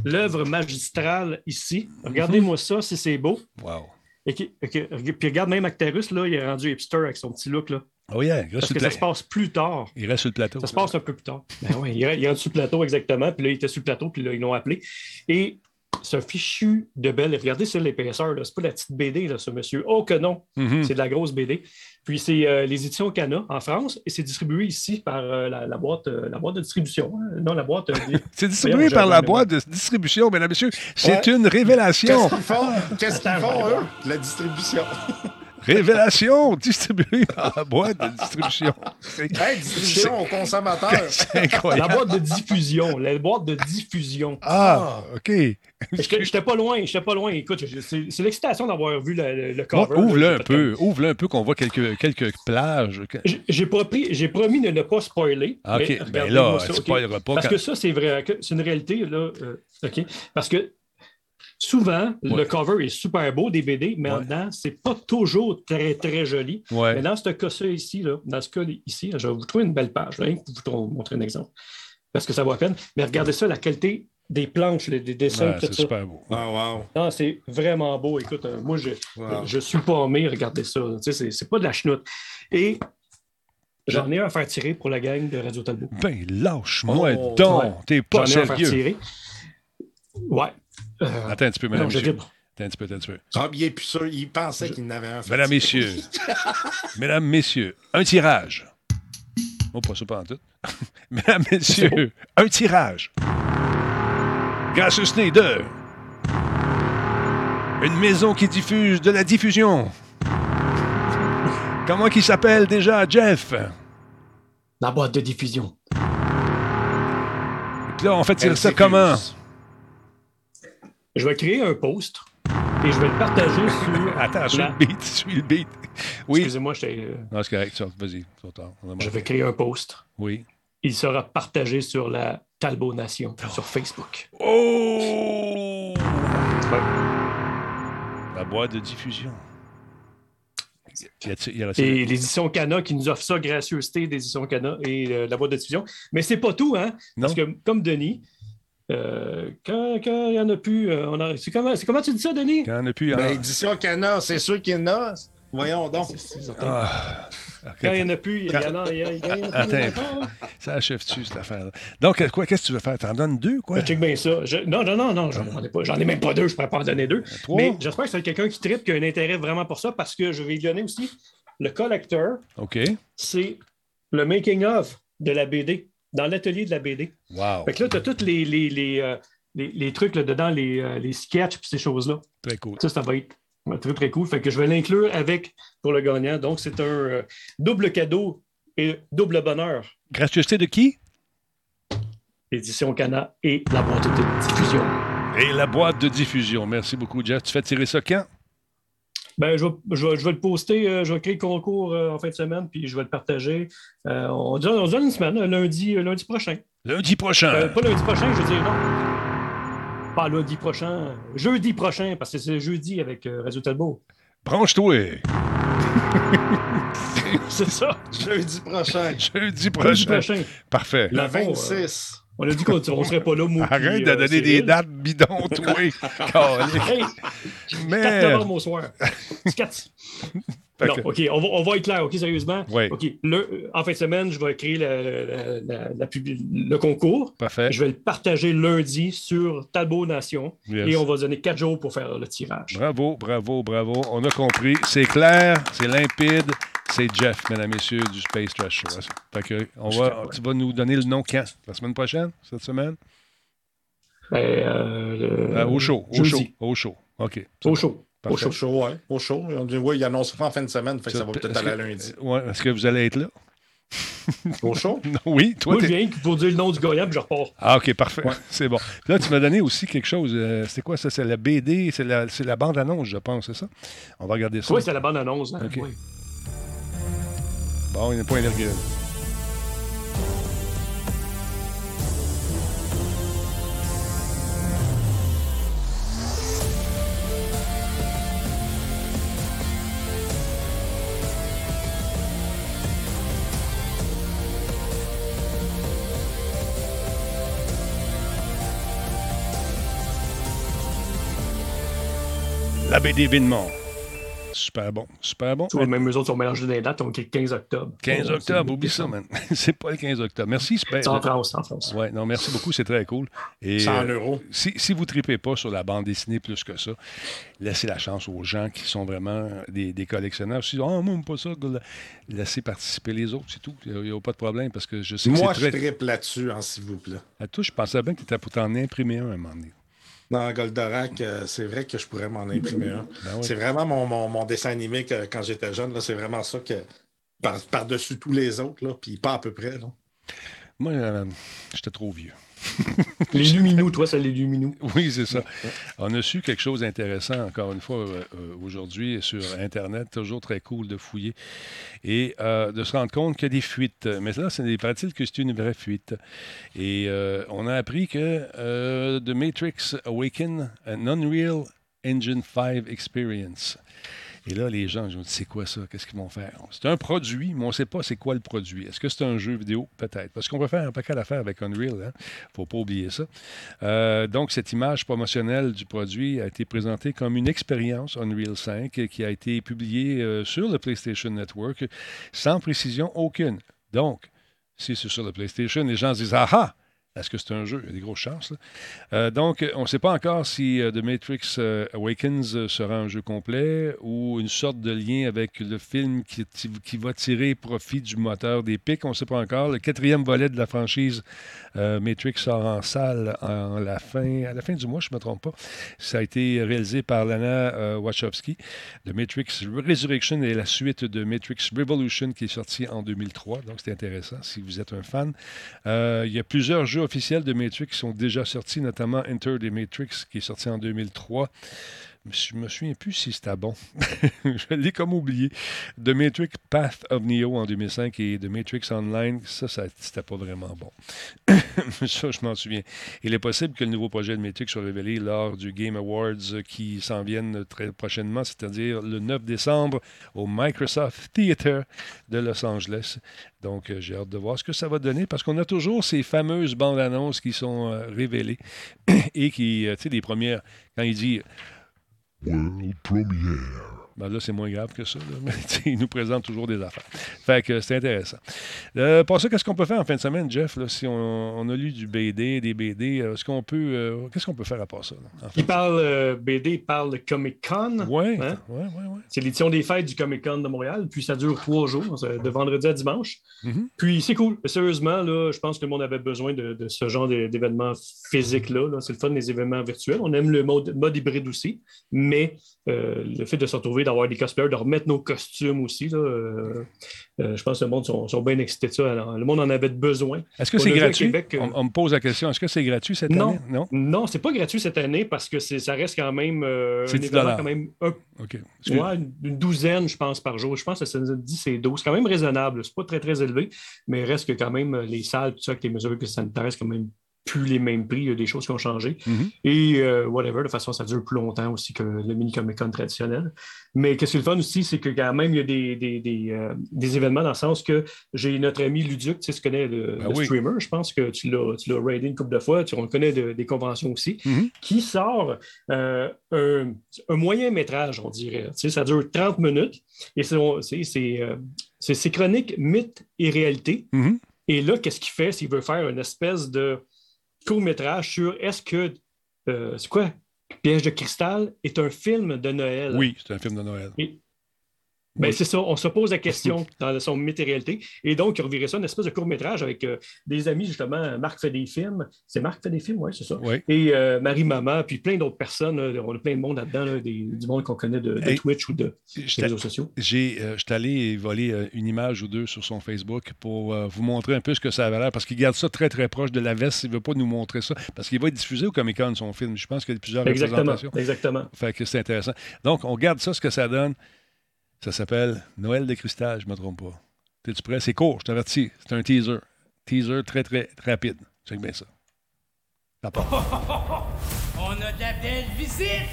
l'œuvre magistrale ici. Regardez-moi ça, si c'est beau.
Wow.
Et qui- puis regarde, même Actarus, là, il est rendu hipster avec son petit look. Là,
Oh yeah, il reste,
parce
sur
que
le,
ça se passe plus tard.
il reste sur le plateau.
Ça se passe un peu plus tard. Ben ouais, il est il sur le plateau, exactement. Puis là, il était sur le plateau, puis là, ils l'ont appelé. Et ce fichu de belle, regardez ça, l'épaisseur, c'est pas la petite BD, là, ce monsieur. Oh que non,
Mhm.
c'est de la grosse BD. Puis c'est euh, les éditions Cana en France, et c'est distribué ici par euh, la, la boîte, euh, la boîte de distribution. hein. Non, la boîte. euh,
C'est distribué par la boîte de distribution, mesdames et messieurs. C'est
Ouais.
une révélation.
Qu'est-ce qu'ils font? Qu'est-ce qu'ils font, eux? La distribution.
Révélation distribuée par la boîte de distribution. C'est
Hey, distribution aux consommateurs.
c'est
la
incroyable.
boîte de diffusion. La boîte de diffusion.
Ah, OK.
J'étais pas loin, j'étais pas loin. Écoute, c'est l'excitation d'avoir vu le, le- le cover.
Ouvre-le un peu. Ouvre-le un peu qu'on voit quelques, quelques plages.
J'ai- J'ai pas pris- j'ai promis de ne pas spoiler.
Ah, OK.
mais
Ben
regardez-moi
là,
ça,
tu
OK?
spoileras pas.
Parce
quand-
que ça, c'est vrai. C'est une réalité. Là, euh, OK? Parce que souvent,
Ouais.
le cover est super beau des BD, mais en
Ouais.
dedans, c'est pas toujours très, très joli.
Ouais.
Mais dans ce cas-ci ici, là, dans ce cas ici, là, je vais vous trouver une belle page, là, pour vous tr- montrer un exemple. Parce que ça vaut la peine. Mais regardez ça, la qualité des planches, les- des dessins,
Ouais,
tout
c'est
ça.
super beau.
Ah, wow.
Non, c'est vraiment beau. Écoute, euh, moi, je,
Wow.
je suis pas aimé, regardez ça. Tu sais, c'est- c'est pas de la chenoute. Et J'en ai un à faire tirer pour la gang de Radio Talbot.
Ben, lâche-moi
Oh,
donc.
ouais.
T'es pas
J'en ai un à faire tirer. Ouais. Euh,
Attends un petit peu,
non, libre.
Attends un petit peu, attends un petit peu.
Ah, il est plus sûr. Il pensait qu'il n'avait un.
Mesdames, messieurs. Mesdames, messieurs, un tirage. Oh, pas ça pas en tout. Mesdames, messieurs, un tirage. Gracieuseté de. Une maison qui diffuse de la diffusion. Comment qu'il s'appelle déjà, Jeff?
La boîte de diffusion.
Puis là, on fait tirer ça
diffuse.
Je vais créer un post et je vais le partager sur.
Attends, suis
la-
le beat, suis le beat. Oui.
Excusez-moi, j'étais, euh,
Non, c'est correct. Vas-y,
je vais créer un post.
Oui.
Il sera partagé sur la Talbot Nation sur Facebook.
Oh! La boîte de diffusion. Y a-t-il- y a-
Et l'édition Cana qui nous offre ça, gracieuseté d'édition Cana et euh, la boîte de diffusion. Mais c'est pas tout, hein? Parce que, comme Denis, euh, quand quand il n'y en a plus, euh, on a... c'est comment, c'est comment tu dis ça, Denis?
Quand on a pu.
Ben,
ah,
édition Cana, c'est sûr qu'il y en a. Voyons donc.
ah,
Quand il n'y en a plus, il y en a, il y en a, il y en a plus
Attends. ça achève-tu, cette affaire-là? Donc, euh, quoi, qu'est-ce que tu veux faire? T'en donnes deux, quoi?
Ben, check bien ça. Je- Non, non, non, non, j'en ai, pas- j'en ai même pas deux, je pourrais pas en donner deux.
Trois?
Mais j'espère que c'est quelqu'un qui tripe, qui a un intérêt vraiment pour ça, parce que je vais lui donner aussi le collector,
OK.
c'est le making-of de la BD, dans l'atelier de la BD.
Wow.
Fait que là, tu as tous les, les, les, euh, les- les trucs là, dedans, les, euh, les sketchs et ces choses-là.
Très cool.
Ça, ça va être très, très cool. Fait que je vais l'inclure avec pour le gagnant. Donc, c'est un euh, double cadeau et double bonheur.
Gratuité de qui?
Édition Cana et la boîte de diffusion.
Et la boîte de diffusion. Merci beaucoup, Jeff. Tu fais tirer ça quand?
Ben, je, vais, je vais- je vais le poster, euh, je vais créer le concours euh, en fin de semaine, puis je vais le partager. Euh, on, donne, on donne une semaine, euh, lundi, lundi prochain.
Lundi prochain.
Euh, pas lundi prochain, je veux dire, non. Pas lundi prochain, jeudi prochain, parce que c'est jeudi avec Radio Talbot.
Branche-toi.
C'est ça.
Jeudi prochain.
Jeudi
Jeudi
prochain.
prochain.
Parfait.
Le
Dans le fond,
26.
On a dit qu'on ne serait pas là, moi.
Arrête de
euh,
donner des
Cyril.
dates bidons, toi.
Hey, 4
Mais.
novembre au soir. C'est 4.
Fait
Non,
que-
OK, on va, on va être clair, OK, sérieusement?
Oui.
OK, le- en fin de semaine, je vais créer la- la- la- la publi- le concours.
Parfait.
Je vais le partager lundi sur Talbot Nation
Yes.
et on va donner 4 jours pour faire le tirage.
Bravo, bravo, bravo. On a compris. C'est clair, c'est limpide. C'est Jeff, mesdames et messieurs, du Space Trash Show. Fait que on va, tu vas nous donner le nom quand? La semaine prochaine? Cette semaine?
Ben, euh, le-
Euh, au show. Au
jeudi.
show. Au show. OK.
Au show. Au show.
Au chaud, ouais. Au chaud. On dit, oui, il annonce en fin de semaine, fait que ça va peut-être aller à lundi.
Ouais, est-ce que vous allez être là?
Au chaud?
Non, oui, toi,
Moi, je viens pour dire le nom du gagnant, puis je repars.
Ah, OK, parfait. C'est bon. Puis là, tu m'as donné aussi quelque chose. euh, c'est quoi ça? C'est la BD, c'est la, c'est la bande-annonce, je pense, c'est ça? On va regarder ça.
Oui, c'est la bande-annonce. hein, oui.
Bon, il n'est pas énergique. La BD événement. Super bon, super bon.
Tu vois, même eux autres sont mélangés dans les dates, donc le 15 octobre.
15
Oh,
octobre, oublie ça, man. c'est pas le 15 octobre. Merci, Space.
C'est en France, en France.
Ouais, non, merci beaucoup, c'est très cool. Et,
100
euh,
euros.
si, si vous ne tripez pas sur la bande dessinée plus que ça, laissez la chance aux gens qui sont vraiment des, des collectionneurs. Si, oh, moi, pas ça, laissez participer les autres, c'est tout. Il n'y a, pas de problème parce que je sais que
Moi, je
très.
tripe là-dessus, hein, s'il vous plaît.
À toi, je pensais bien que tu étais pour t'en imprimer un à un moment donné.
Dans Goldorak, euh, c'est vrai que je pourrais m'en imprimer un.
Ben.
C'est vraiment mon, mon- mon dessin animé que, quand j'étais jeune. là, C'est vraiment ça que par- par-dessus tous les autres, là, puis pas à peu près. Là.
Moi, euh, j'étais trop vieux.
Les Luminous, toi, c'est les Luminous.
Oui, c'est ça. On a su quelque chose d'intéressant, encore une fois, euh, euh, aujourd'hui sur Internet. Toujours très cool de fouiller et euh, de se rendre compte qu'il y a des fuites. Mais là, c'est des paraît-il que c'est une vraie fuite. Et on a appris que The Matrix Awaken, an Unreal Engine 5 Experience. Et là, les gens, je me dis, c'est quoi ça? Qu'est-ce qu'ils vont faire? C'est un produit, mais on ne sait pas c'est quoi le produit. Est-ce que c'est un jeu vidéo? Peut-être. Parce qu'on peut faire un paquet d'affaires avec Unreal. Il ne faut pas oublier ça. Euh, donc, cette image promotionnelle du produit a été présentée comme une expérience Unreal 5 qui a été publiée euh, sur le PlayStation Network sans précision aucune. Donc, si c'est sur la PlayStation, les gens se disent Ah est-ce que c'est un jeu? Il y a des grosses chances. Euh, donc, on ne sait pas encore si euh, The Matrix euh, Awakens sera un jeu complet ou une sorte de lien avec le film qui, va tirer profit du moteur des pics. On ne sait pas encore. Le quatrième volet de la franchise Matrix sort en salle en la fin, à la fin du mois, je ne me trompe pas. Ça a été réalisé par Lana Wachowski. The Matrix Resurrection est la suite de Matrix Revolution qui est sorti en 2003. Donc, c'est intéressant si vous êtes un fan. Il y a plusieurs jeux officiels de Matrix sont déjà sortis, notamment Enter the Matrix qui est sorti en 2003. Je me souviens plus si c'était bon. je l'ai comme oublié. The Matrix Path of Neo en 2005 et The Matrix Online, ça, ça c'était pas vraiment bon. ça, je m'en souviens. Il est possible que le nouveau projet de Matrix soit révélé lors du Game Awards qui s'en viennent très prochainement, c'est-à-dire le 9 décembre au Microsoft Theater de Los Angeles. Donc, euh, j'ai hâte de voir ce que ça va donner parce qu'on a toujours ces fameuses bandes annonces qui sont euh, révélées et qui, euh, tu sais, les premières, quand il dit
World Premiere.
Ben là, c'est moins grave que ça. là. Mais il nous présente toujours des affaires. Fait que c'est intéressant. Euh, pour ça, qu'est-ce qu'on peut faire en fin de semaine, Jeff? là, si on, on a lu du BD, des BD, euh, est-ce qu'on peut. euh, qu'est-ce qu'on peut faire à part ça? là, en fin
Il parle euh, BD, il parle de Comic Con.
Ouais,
Hein?
ouais, ouais, ouais.
C'est l'édition des fêtes du Comic Con de Montréal, puis ça dure trois jours, de vendredi à dimanche.
Mhm.
Puis c'est cool. Sérieusement, là, je pense que le monde avait besoin de, de ce genre d'é- d'événements physiques-là. là. C'est le fun des événements virtuels. On aime le mode, mode hybride aussi, mais le fait de se retrouver, d'avoir des cosplayers, de remettre nos costumes aussi, là, euh, euh, je pense que le monde sont, sont bien excités de ça. Alors, le monde en avait besoin.
Est-ce que c'est
a
gratuit?
Québec,
on, on me pose la question. Est-ce que c'est gratuit cette
Non.
année? Non?
Non, c'est pas gratuit cette année parce que ça reste quand même euh,
C'est
un
10
événement quand même un Ouais, une, douzaine, je pense, par jour. Je pense que ça nous dit c'est 12. C'est quand même raisonnable. C'est pas très, très élevé, mais reste que quand même euh, les salles, tout ça, avec les mesures sanitaires, c'est quand même plus les mêmes prix. Il y a des choses qui ont changé.
Mhm.
Et euh, whatever, de toute façon, ça dure plus longtemps aussi que le mini Comic Con traditionnel. Mais qu'est-ce qui est le fun aussi, c'est que quand même, il y a des, des, des, euh, des événements dans le sens que j'ai notre ami Luduc, tu sais, tu connais le,
Ben
le
oui.
streamer, je pense que tu l'as tu l'as raidé une couple de fois, tu, on le connaît de- des conventions aussi,
Mhm.
qui sort euh, un, un moyen métrage, on dirait. Tu sais, ça dure 30 minutes et c'est c'est- c'est, c'est ses chroniques mythes et réalité.
Mhm.
Et là, qu'est-ce qu'il fait? C'est qu'il veut faire une espèce de court-métrage sur est-ce que, euh, c'est quoi? Piège de cristal est un film de Noël.
Oui, c'est un film de Noël.
Ben,
Oui.
c'est ça, on se pose la question dans son mythe et réalité. Et donc, il revirait ça une espèce de court-métrage avec euh, des amis, justement. Marc fait des films. C'est Marc qui fait des films, oui, c'est ça.
Oui.
Et euh, Marie-Maman, puis plein d'autres personnes. là. on a plein de monde là-dedans, là, du monde qu'on connaît de, de
Hey,
Twitch ou de des réseaux sociaux.
J'ai, euh, j'étais allé voler euh, une image ou deux sur son Facebook pour vous montrer un peu ce que ça avait l'air, parce qu'il garde ça très, très proche de la veste. Il ne veut pas nous montrer ça, parce qu'il va être diffusé au Comic-Con, son film. Je pense qu'il y a plusieurs
Exactement,
représentations.
exactement.
Fait que c'est intéressant. Donc, on garde ça, ce que ça donne. Ça s'appelle Noël de cristal, je ne me trompe pas. Es-tu prêt? C'est court, je t'avertis. C'est un teaser. Teaser très, très, très rapide. Check bien ça. Ça part.
On a de la belle visite!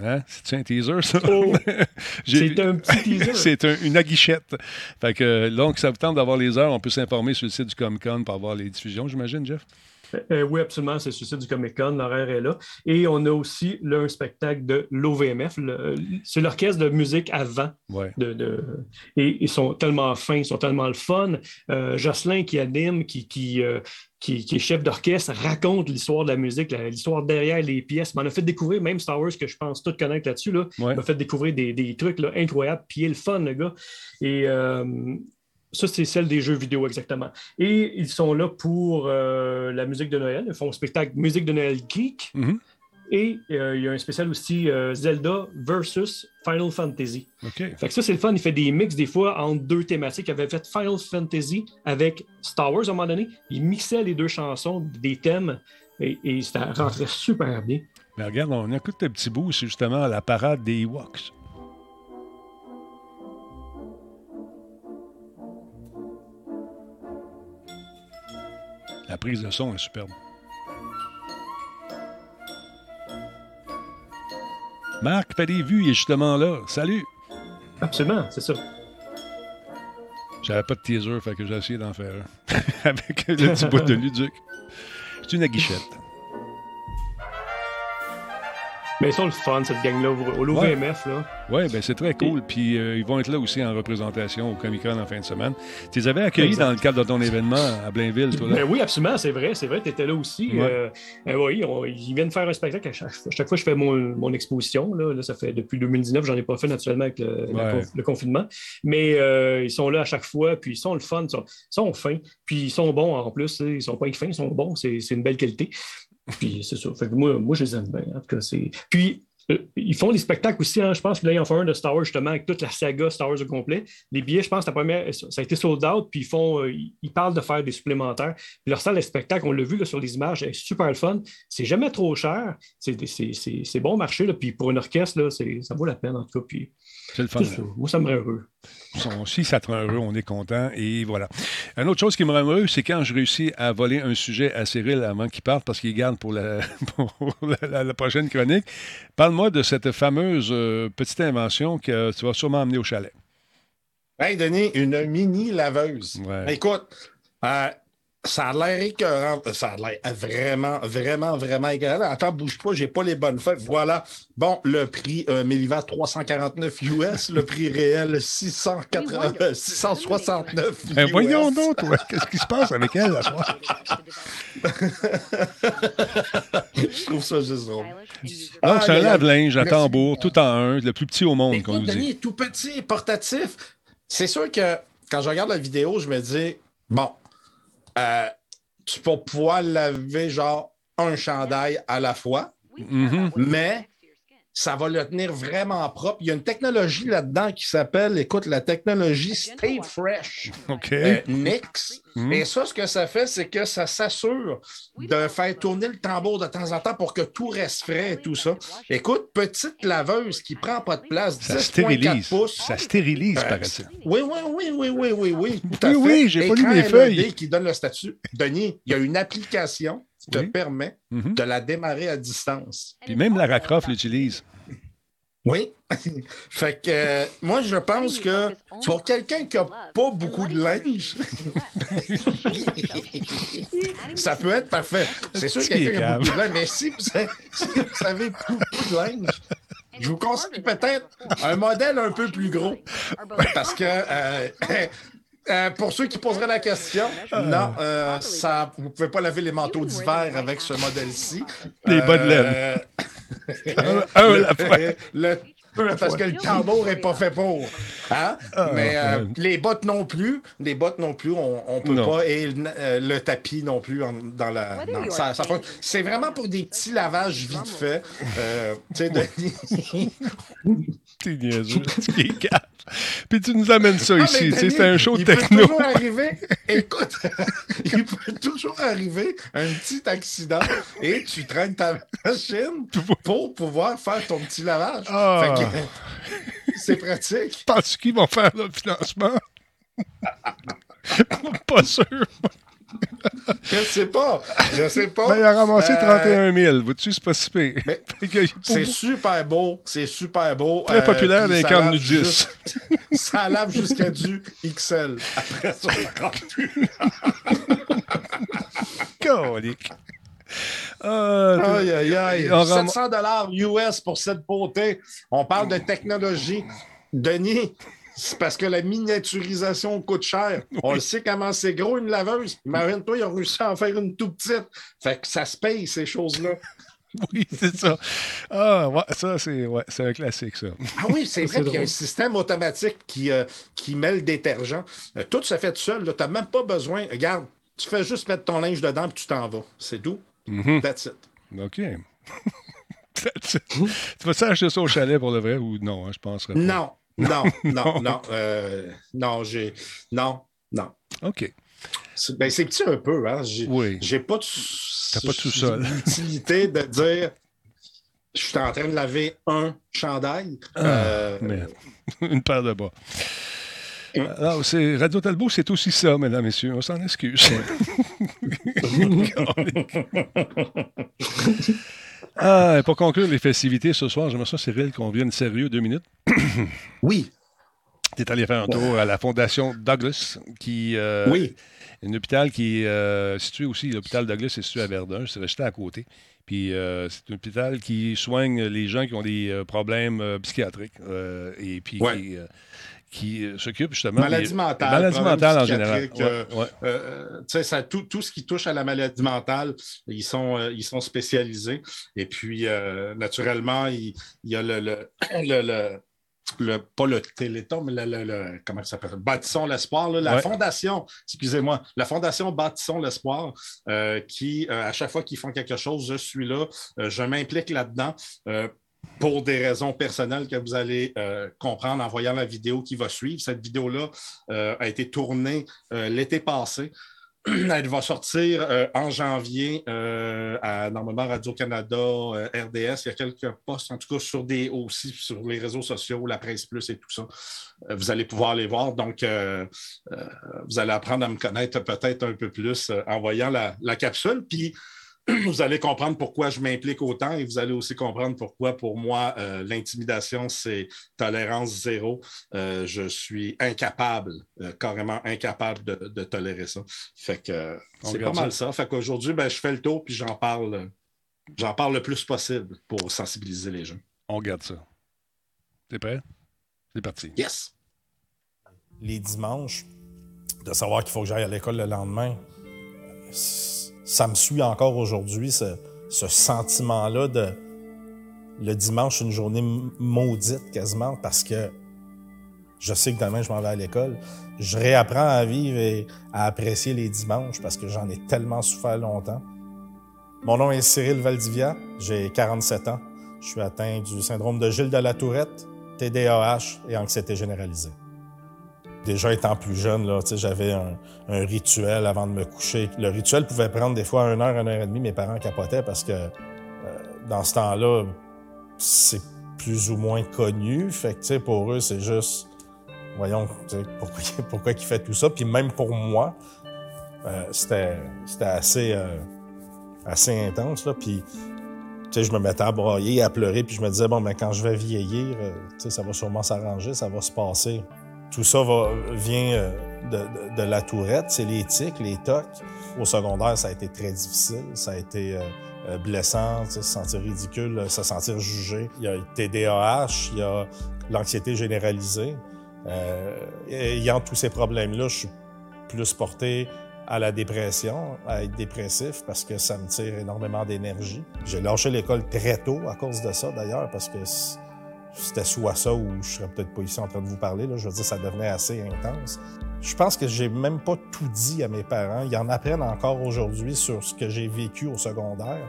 Hein? C'est-tu un teaser, ça?
Oh! C'est un petit teaser.
C'est un- une aguichette. Fait que, donc, ça vous tente d'avoir les heures. On peut s'informer sur le site du Comic-Con pour avoir les diffusions, j'imagine, Jeff?
Euh, oui, absolument, c'est le site du Comic Con, l'horaire est là. Et on a aussi là, un spectacle de l'OVMF. le- C'est l'orchestre de musique avant.
Ouais.
De, de- Et ils sont tellement fins, ils sont tellement le fun. Euh, Jocelyn qui anime, qui, qui, euh, qui, qui est chef d'orchestre, raconte l'histoire de la musique, l'histoire derrière les pièces. M'en a fait découvrir, même Star Wars, que je pense tout connaître là-dessus. Là.
Ouais.
M'a fait découvrir des, des trucs là, incroyables. Puis il est le fun, le gars. Et euh, ça, c'est celle des jeux vidéo, exactement. Et ils sont là pour euh, la musique de Noël. Ils font un spectacle musique de Noël geek.
Mhm.
Et euh, il y a un spécial aussi euh, Zelda versus Final Fantasy. Fait que ça, c'est le fun. Il fait des mix des fois entre deux thématiques. Il avait fait Final Fantasy avec Star Wars à un moment donné. Il mixait les deux chansons, des thèmes, et, et ça rentrait super bien.
Mais regarde, on écoute un petit bout, c'est justement la parade des Ewoks. La prise de son est superbe. Marc fait des vues, il est justement là. Salut!
Absolument, c'est ça.
J'avais pas de teaser, fait que j'ai essayé d'en faire un. Avec le petit bout de Luduc. C'est une aguichette.
Mais ils sont le fun, cette gang-là, au l'OVMF. là.
Oui, ben c'est très cool. Puis euh, ils vont être là aussi en représentation au Comic-Con en fin de semaine. Tu les avais accueillis
Exact.
dans le cadre de ton événement à Blainville, toi, là?
Ben oui, absolument, c'est vrai, c'est vrai, tu étais là aussi.
Ouais.
Euh, euh, oui, on- ils viennent faire un spectacle à chaque, à chaque fois que je fais mon, mon exposition. Là, Là, ça fait depuis 2019, j'en ai pas fait naturellement avec le,
Ouais.
confinement. Mais euh, ils sont là à chaque fois, puis ils sont le fun, ils sont, ils sont fins, puis ils sont bons en plus. Ils sont pas fins, ils sont bons, c'est une belle qualité. Puis c'est ça. Fait que moi, moi, je les aime bien. En tout cas. Puis. euh, Ils font des spectacles aussi, hein. je pense que là, ils en font un de Star Wars justement avec toute la saga Star Wars au complet. Les billets, je pense, la première, ça a été sold out, puis ils font, euh, ils parlent de faire des supplémentaires. Puis leur salle de spectacle, on l'a vu là, sur les images, est super le fun. C'est jamais trop cher. C'est bon marché. Là. Puis pour une orchestre, là, ça vaut la peine en tout cas. Puis,
C'est le fun.
ça. Moi, ça me rend heureux.
Son- Si ça te rend heureux, on est content. Et voilà. Une autre chose qui me rend heureux, c'est quand je réussis à voler un sujet à Cyril avant qu'il parte parce qu'il garde pour la, pour la, la- la prochaine chronique. Parle-moi de cette fameuse euh, petite invention que tu vas sûrement emmener au chalet.
Hey, Denis, une mini laveuse.
Ouais.
Écoute, euh, ça a l'air écœurant. Ça a l'air vraiment, vraiment, vraiment écœurant. Attends, bouge pas, j'ai pas les bonnes feuilles. Voilà. Bon, le prix euh, Mélivat 349 US, le prix réel 680, euh, 669
Ben,
US.
voyons donc, toi, qu'est-ce qui se passe avec elle là soir?
Je trouve ça juste drôle.
Ah, c'est un lave-linge à tambour, tout en un, le plus petit au monde, vous
Denis,
dit.
tout petit, portatif. C'est sûr que quand je regarde la vidéo, je me dis, bon, euh, tu peux pouvoir laver genre un chandail à la fois, mais ça va le tenir vraiment propre. Il y a une technologie là-dedans qui s'appelle, écoute, la technologie Stay Fresh.
OK.
euh, Nix.
Mhm.
Et ça, ce que ça fait, c'est que ça s'assure de faire tourner le tambour de temps en temps pour que tout reste frais et tout ça. Écoute, petite laveuse qui prend pas de place,
Ça
10,4
stérilise.
pouces.
Ça stérilise,
Euh,
paraît-il.
Oui, oui, oui, oui, oui, oui, oui. Tout à
Oui,
fait.
oui, j'ai pas lu mes feuilles.
qui donne le statut. Denis, il y a une application te
Oui.
permet
Mhm.
de la démarrer à distance.
Puis même Lara Croft l'utilise.
Oui. fait que euh, moi, je pense que pour quelqu'un qui n'a pas beaucoup de linge, ça peut être parfait. C'est sûr que quelqu'un qui a
cave.
beaucoup de linge, mais si vous avez, si vous avez beaucoup de linge, je vous conseille peut-être un modèle un peu plus gros. Parce que euh, euh, pour ceux qui poseraient la question, non, euh, ça, vous ne pouvez pas laver les manteaux d'hiver avec ce modèle-ci.
Les bas de laine.
Euh, le- parce que le tambour n'est pas fait pour. Hein?
Ah,
Mais euh, les bottes non plus. Les bottes non plus, on ne peut
Non.
pas. Et le, euh, le tapis non plus en- dans la. ça- C'est vraiment pour des petits lavages vite fait. Euh, tu sais, Denis.
T'es niaiseux. Puis tu nous amènes ça
Ah,
ici. C'est un show
il peut
techno.
toujours arriver, écoute, il peut toujours arriver un petit accident et tu traînes ta machine pour pouvoir faire ton petit lavage.
Ah.
C'est pratique.
Penses-tu qu'ils vont faire le financement? pas sûr.
Je sais pas. Je sais pas.
Ben, il a ramassé
Euh,
31 000. Vois-tu, c'est pas si pire.
C'est super beau. C'est super beau.
Très
Euh,
populaire dans les camps nudistes.
Ça lave jusqu'à du XL. Après ça, rentre plus.
Colique. Ah,
Aïe, aïe, aïe.
On ram-
700 dollars US pour cette beauté. On parle de technologie. Denis, c'est parce que la miniaturisation coûte cher. On le sait comment c'est gros une laveuse. Imagine-toi, ils ont réussi à en faire une tout petite. Fait que ça se paye, ces choses-là.
oui, c'est ça. Ah, ouais, ça, c'est ouais, un classique, ça.
Ah oui, c'est vrai qu'il y a un système automatique qui, euh, qui met le détergent. Euh, tout se fait tout seul. Tu n'as même pas besoin. Regarde, tu fais juste mettre ton linge dedans et tu t'en vas. C'est tout.
Mhm.
That's it.
OK. That's it. tu vas acheter ça au chalet pour le vrai ou non? hein, je penserais pas.
Non, non, non, non. euh, non, j'ai. Non, non.
OK.
C'est ben, c'est petit un peu, hein. J'ai
Oui.
j'ai pas de.
T'as pas de sous-sol.
L'utilité de dire. Je suis en train de laver un chandail. Euh,
Mais une paire de bas. Alors, c'est Radio Talbot, c'est aussi ça, mesdames, messieurs. On s'en excuse. ah, et pour conclure les festivités ce soir, j'aimerais ça, Cyril, qu'on vienne sérieux deux minutes.
oui,
Tu es allé faire un tour à la Fondation Douglas, qui euh,
oui.
un hôpital qui est euh, situé aussi, l'hôpital Douglas est situé à Verdun, c'est resté à côté. Puis euh, c'est un hôpital qui soigne les gens qui ont des problèmes psychiatriques et puis
Ouais.
qui, qui euh, s'occupe justement
Maladie
des-
mentale.
Maladie
problèmes
mentale en général.
euh,
Ouais, ouais.
euh, sais, ça, tout, tout ce qui touche à la maladie mentale, ils sont, euh, ils sont spécialisés. Et puis, euh, naturellement, il, il y a le, le, le, le- le- pas le Téléthon, mais le, le- le- comment ça s'appelle? Bâtissons l'espoir, la
Ouais.
fondation, excusez-moi, la fondation Bâtissons l'espoir, euh, qui, euh, à chaque fois qu'ils font quelque chose, je suis là, euh, je m'implique là-dedans. Pour des raisons personnelles que vous allez euh, comprendre en voyant la vidéo qui va suivre. Cette vidéo-là euh, a été tournée euh, l'été passé. Elle va sortir en janvier à normalement Radio-Canada, RDS. Il y a quelques posts, en tout cas, sur des aussi sur les réseaux sociaux, la presse plus et tout ça. Vous allez pouvoir les voir. Donc, vous allez apprendre à me connaître peut-être un peu plus en voyant la, la capsule. Puis, vous allez comprendre pourquoi je m'implique autant et vous allez aussi comprendre pourquoi, pour moi, euh, l'intimidation, c'est tolérance zéro. Euh, je suis incapable, euh, carrément incapable de, de tolérer ça. Fait que euh, c'est pas mal ça. Fait qu'aujourd'hui, ben, je fais le tour puis j'en parle, j'en parle le plus possible pour sensibiliser les gens.
On regarde ça. T'es prêt? C'est parti.
Yes!
les dimanches, de savoir qu'il faut que j'aille à l'école le lendemain, c- ça me suit encore aujourd'hui, ce, sentiment-là de le dimanche, une journée maudite quasiment, parce que je sais que demain, je m'en vais à l'école. Je réapprends à vivre et à apprécier les dimanches parce que j'en ai tellement souffert longtemps. Mon nom est Cyril Valdivia, j'ai 47 ans. Je suis atteint du syndrome de Gilles de la Tourette, TDAH et anxiété généralisée déjà étant plus jeune, là, j'avais un, rituel avant de me coucher. Le rituel pouvait prendre des fois une heure, une heure et demie. Mes parents capotaient parce que euh, dans ce temps-là, c'est plus ou moins connu. Fait que, pour eux, c'est juste, voyons, pourquoi, pourquoi il fait tout ça. Puis même pour moi, euh, c'était euh, assez intense. Là. Puis, je me mettais à broyer, à pleurer, puis je me disais, bon, mais quand je vais vieillir, ça va sûrement s'arranger, ça va se passer. Tout ça va, vient euh, de, de- de la tourette, c'est les tics, les tocs. Au secondaire, ça a été très difficile, ça a été euh, euh, blessant, se sentir ridicule, euh, se sentir jugé. Il y a le TDAH, il y a l'anxiété généralisée. Euh, ayant tous ces problèmes-là, je suis plus porté à la dépression, à être dépressif parce que ça me tire énormément d'énergie. J'ai lâché l'école très tôt à cause de ça d'ailleurs parce que c'était soit ça ou je serais peut-être pas ici en train de vous parler. Là. Je veux dire, ça devenait assez intense. Je pense que j'ai même pas tout dit à mes parents. Ils en apprennent encore aujourd'hui sur ce que j'ai vécu au secondaire.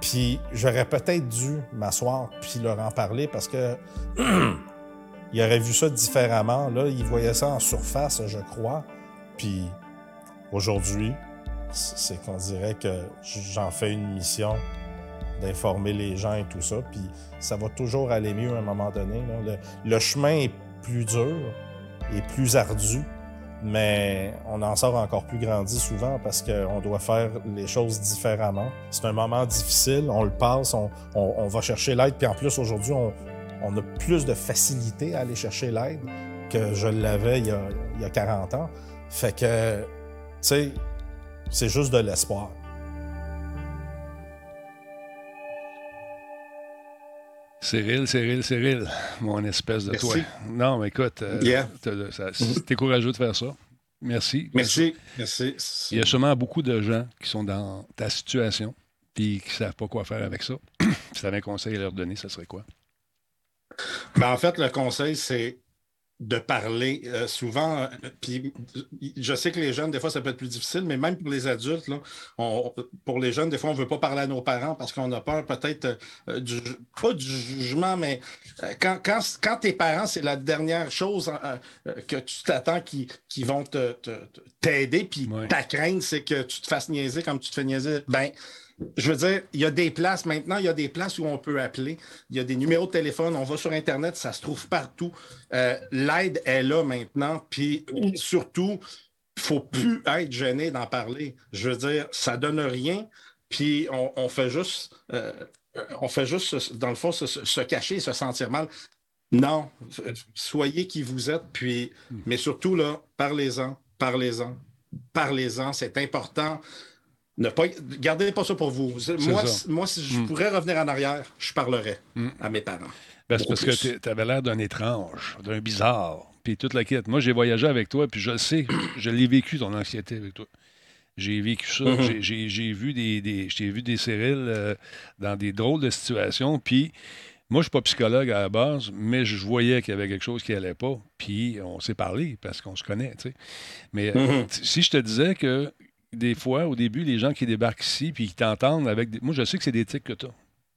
Puis j'aurais peut-être dû m'asseoir puis leur en parler parce que ils auraient vu ça différemment. Là, ils voyaient ça en surface, je crois. Puis aujourd'hui, c'est qu'on dirait que j'en fais une mission d'informer les gens et tout ça. Puis ça va toujours aller mieux à un moment donné. Le, chemin est plus dur et plus ardu, mais on en sort encore plus grandi souvent parce qu'on doit faire les choses différemment. C'est un moment difficile, on le passe, on, va chercher l'aide. Puis en plus, aujourd'hui, on, a plus de facilité à aller chercher l'aide que je l'avais il, il y a 40 ans. Fait que, tu sais, c'est juste de l'espoir.
Cyril, Cyril, Cyril, mon espèce de
Merci.
toi. Non, mais écoute, euh,
Yeah.
t'es courageux de faire ça. Merci.
Merci. Merci.
Il y a sûrement beaucoup de gens qui sont dans ta situation puis qui ne savent pas quoi faire avec ça. si tu avais un conseil à leur donner, ce serait quoi?
Ben, en fait, le conseil, c'est de parler euh, souvent. euh, puis je sais que les jeunes, des fois, ça peut être plus difficile, mais même pour les adultes, là, on- pour les jeunes, des fois, on ne veut pas parler à nos parents parce qu'on a peur peut-être euh, du pas du jugement, mais euh, quand, quand, quand tes parents, c'est la dernière chose euh, euh, que tu t'attends qui, qui vont te- te- te- t'aider, puis ta crainte, c'est que tu te fasses niaiser comme tu te fais niaiser. Ben, je veux dire, il y a des places maintenant, il y a des places où on peut appeler, il y a des numéros de téléphone, on va sur Internet, ça se trouve partout. Euh, L'aide est là maintenant, puis surtout, il ne faut plus être gêné d'en parler. Je veux dire, ça donne rien, puis on, on fait juste, euh, on fait juste, dans le fond, se, se- cacher et se sentir mal. Non, soyez qui vous êtes, puis, mais surtout, là, parlez-en, parlez-en, parlez-en, c'est important Ne pas, gardez pas ça pour vous. Moi, moi, si je
Mm.
pourrais revenir en arrière, je parlerais
Mm.
à mes parents.
Ben, c'est parce
plus.
que tu avais l'air d'un étrange, d'un bizarre, puis toute la quête. Moi, j'ai voyagé avec toi, puis je le sais, je l'ai vécu, ton anxiété avec toi. J'ai vécu ça.
Mhm.
J'ai- vu des, des, j'ai vu des Cyril euh, dans des drôles de situations, puis moi, je suis pas psychologue à la base, mais je voyais qu'il y avait quelque chose qui allait pas, puis on s'est parlé parce qu'on se connaît, tu sais. Mais euh,
Mhm.
t- si je te disais que des fois, au début, les gens qui débarquent ici, puis qui t'entendent avec des... Moi, je sais que c'est des tics que tu.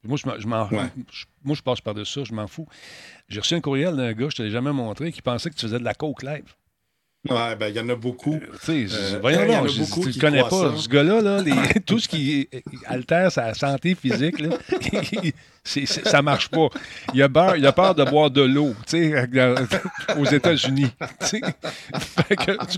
Moi, je m'en- je m'en-
Ouais.
je- moi, je passe par-dessus ça, je m'en fous. J'ai reçu un courriel d'un gars, je te l'ai jamais montré, qui pensait que tu faisais de la coke live.
Ouais, ben, il y en a beaucoup.
Tu sais,
Euh,
voyons
il y en a
donc, je- tu le connais pas.
ça.
Ce gars-là, là, les- tout ce qui altère sa santé physique, là, ça marche pas. Il a, peur, il a peur de boire de l'eau, aux États-Unis.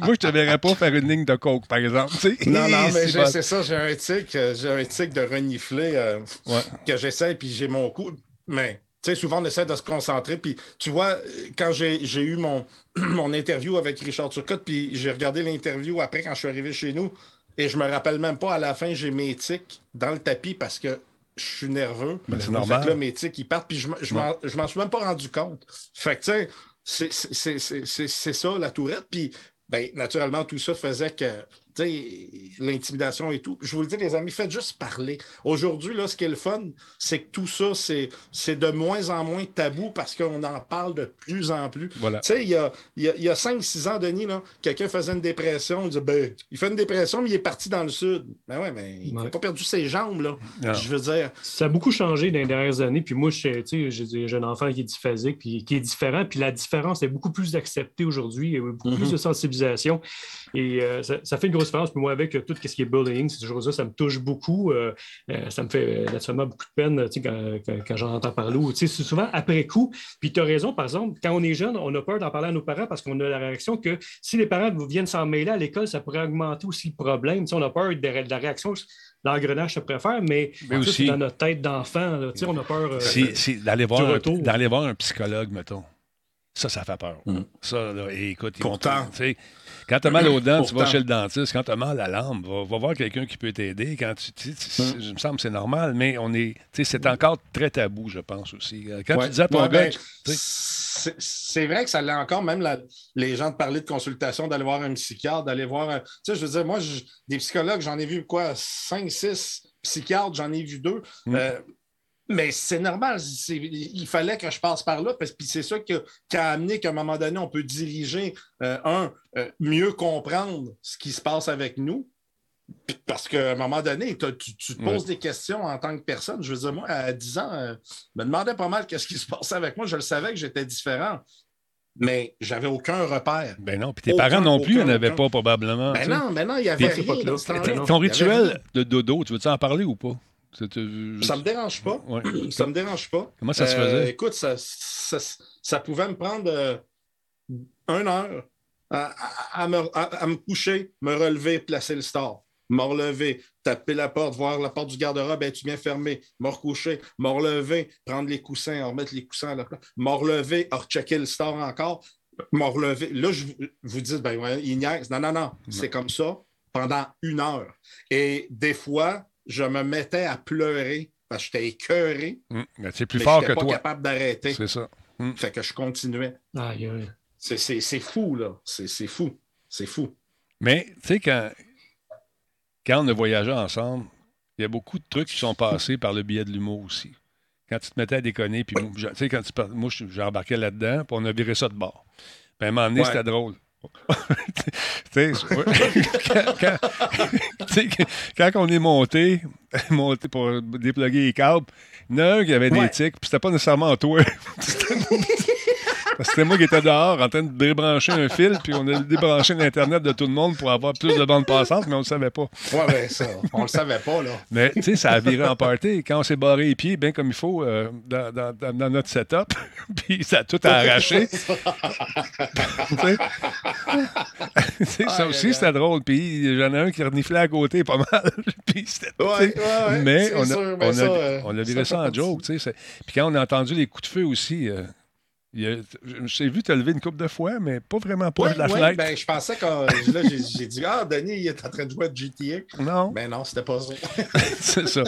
moi, je te verrais pas faire une ligne de coke, par exemple.
Non, non, mais
C'est
ça, j'ai un tic, euh, j'ai un tic de renifler euh,
Ouais.
que j'essaie, puis j'ai mon coup. Mais, sais, souvent, on essaie de se concentrer. Puis, tu vois, quand j'ai eu mon, mon interview avec Richard Turcotte, puis j'ai regardé l'interview après quand je suis arrivé chez nous, et je me rappelle même pas, à la fin, j'ai mes tics dans le tapis parce que je suis nerveux.
Ben, c'est normal.
que là, mes tics, ils partent, puis je, je m'en- suis même pas rendu compte. Fait que, tu sais, c'est- ça, la tourette. Puis, ben, naturellement, tout ça faisait que, l'intimidation et tout. Je vous le dis, les amis, faites juste parler. Aujourd'hui, là, ce qui est le fun, c'est que tout ça, c'est c'est de moins en moins tabou parce qu'on en parle de plus en plus.
Voilà.
Tu sais, il y a, il y a- y a 5-6 ans, Denis, là, quelqu'un faisait une dépression. Il disait, ben, il fait une dépression, mais il est parti dans le sud. Ben ouais, mais il n'a
Ouais.
pas perdu ses jambes, là. Je veux dire.
Ça a beaucoup changé dans les dernières années. Puis moi, je sais, tu sais, j'ai des jeunes enfants qui est diphasique, puis qui est différent. Puis la différence est beaucoup plus acceptée aujourd'hui. Il y a beaucoup
Mhm.
plus de sensibilisation. Et euh, ça, ça fait une grosse différence. Puis moi, avec euh, tout ce qui est bullying, ces choses-là, ça me touche beaucoup. Euh, euh, ça me fait naturellement beaucoup de peine tu sais, quand, quand, quand j'en entends parler. Ou, tu sais, C'est souvent après coup. Puis tu as raison, par exemple, quand on est jeune, on a peur d'en parler à nos parents parce qu'on a la réaction que si les parents viennent s'en mêler à l'école, ça pourrait augmenter aussi le problème. Tu sais, on a peur de, de la réaction, l'engrenage se préfère, mais,
Mais
ça,
aussi-
c'est dans notre tête d'enfant. là. Tu sais, On a peur. euh,
C'est c'est d'aller voir,
du
un-
retour.
d'aller voir un psychologue, mettons. Ça, ça fait peur.
Mm.
Ça, là, et écoute,
Pourtant.
Quand tu as mal aux dents, tu vas chez le dentiste. Quand tu as mal à la lampe, va, va voir quelqu'un qui peut t'aider. Quand tu, tu sais, tu-. Je me semble que c'est normal, mais on est, tu sais, c'est encore très tabou, je pense aussi. Euh, Quand
Ouais.
tu dis à ton
Ouais,
gars,
ben, c'est vrai que ça l'est encore, même la- les gens de parler de consultation, d'aller voir un psychiatre, d'aller voir un. Tu sais, je veux dire, moi, je- des psychologues, j'en ai vu quoi, 5, 6 psychiatres, j'en ai vu deux.
Mm.
Euh, mais c'est normal, il fallait que je passe par là, parce que c'est ça qui a, amené qu'à un moment donné, on peut diriger, euh, un, euh, mieux comprendre ce qui se passe avec nous, Parce qu'à un moment donné, tu, tu te poses des questions en tant que personne. Je veux dire, moi, à 10 ans, euh, je me demandais pas mal qu'est-ce qui se passait avec moi. Je le savais que j'étais différent, mais j'avais aucun repère.
ben non, puis tes
Aucun,
parents non plus n'avaient
aucun.
pas probablement.
Ben non, mais non, il y avait rien.
Ton
rituel de dodo, tu veux-tu en parler ou pas? Euh,
Ça me dérange pas.
Ouais.
Ça me dérange pas.
Comment ça se
Euh,
faisait?
écoute, ça, ça, ça pouvait me prendre euh, une heure à, à- à me, à- me coucher, me relever, placer le store. Me relever, taper la porte, voir la porte du garde-robe, es-tu bien fermé? Me recoucher, me relever, prendre les coussins, remettre les coussins à la place. Me relever, rechecker le store encore. Me relever. Là, je vous- vous dis, ben ouais, il niaise. Non, non, non. C'est comme ça pendant une heure. Et des fois, je me mettais à pleurer parce que j'étais écœuré.
Hum, ben, c'est plus
mais
fort que
pas
toi.
capable d'arrêter.
C'est ça.
Fait que je continuais.
Aïe, aïe.
C'est- C'est c'est fou, là. C'est c'est fou. C'est fou.
Mais, tu sais, quand, quand on a voyagé ensemble, il y a beaucoup de trucs qui sont passés par le biais de l'humour aussi. Quand tu te mettais à déconner, puis moi, je- tu sais, quand tu moi, je- j'ai embarqué là-dedans, puis on a viré ça de bord. Puis à un moment donné,
Ouais.
c'était drôle. Quand, quand- on est monté, monté pour déploguer les câbles, il y en a un qui avait des tics, puis c'était pas nécessairement toi. Parce que c'était moi qui étais dehors en train de débrancher un fil, puis on a débranché l'Internet de tout le monde pour avoir plus de bandes passantes, mais on ne le savait pas.
Ouais, ben ça, on le savait pas, là.
Mais tu sais, ça a viré en party. Quand on s'est barré les pieds bien comme il faut euh, dans, dans- dans- dans notre setup, puis ça a tout arraché. Tu sais? Ça aussi, c'était drôle. Puis j'en ai un qui reniflait à côté pas mal. puis c'était-
Ouais, ouais, ouais,
mais on a,
sûr, mais
on a-
ça, euh,
on a
ça
viré ça en joke. tu sais, c'est- Puis quand on a entendu les coups de feu aussi, euh, T'ai vu te lever une coupe de fois, mais pas vraiment proche
Ouais,
de la
ouais,
fenêtre.
ben, je pensais que là, j'ai, j'ai dit Ah, Denis, il est en train de jouer à GTA.
Non.
Ben non, c'était pas ça.
c'est ça.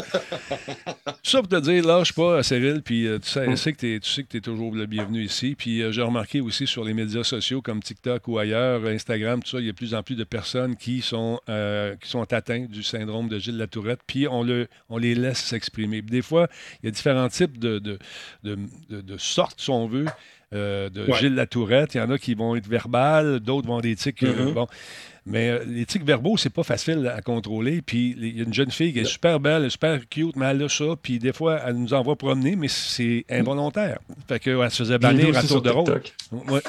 ça pour te dire, lâche pas, Cyril, puis euh, tu sais, tu sais que t'es- tu sais que tu es toujours le bienvenu ici. Puis euh, j'ai remarqué aussi sur les médias sociaux comme TikTok ou ailleurs, Instagram, tout ça, il y a de plus en plus de personnes qui sont, euh, qui sont atteintes du syndrome de Gilles Latourette, puis on, le, on les laisse s'exprimer. Des fois, il y a différents types de, de, de, de- de sortes, si on veut. Euh, de
Ouais.
Gilles Latourette. Il y en a qui vont être verbales, d'autres vont avoir des tics. euh, bon. Mais euh, les tics verbaux, c'est pas facile à contrôler. Puis il y a une jeune fille qui est super belle, elle est super cute, mais elle a ça. Puis des fois, elle nous envoie promener, mais c'est involontaire. Fait qu'elle se faisait bannir à tour de rôle. Ouais.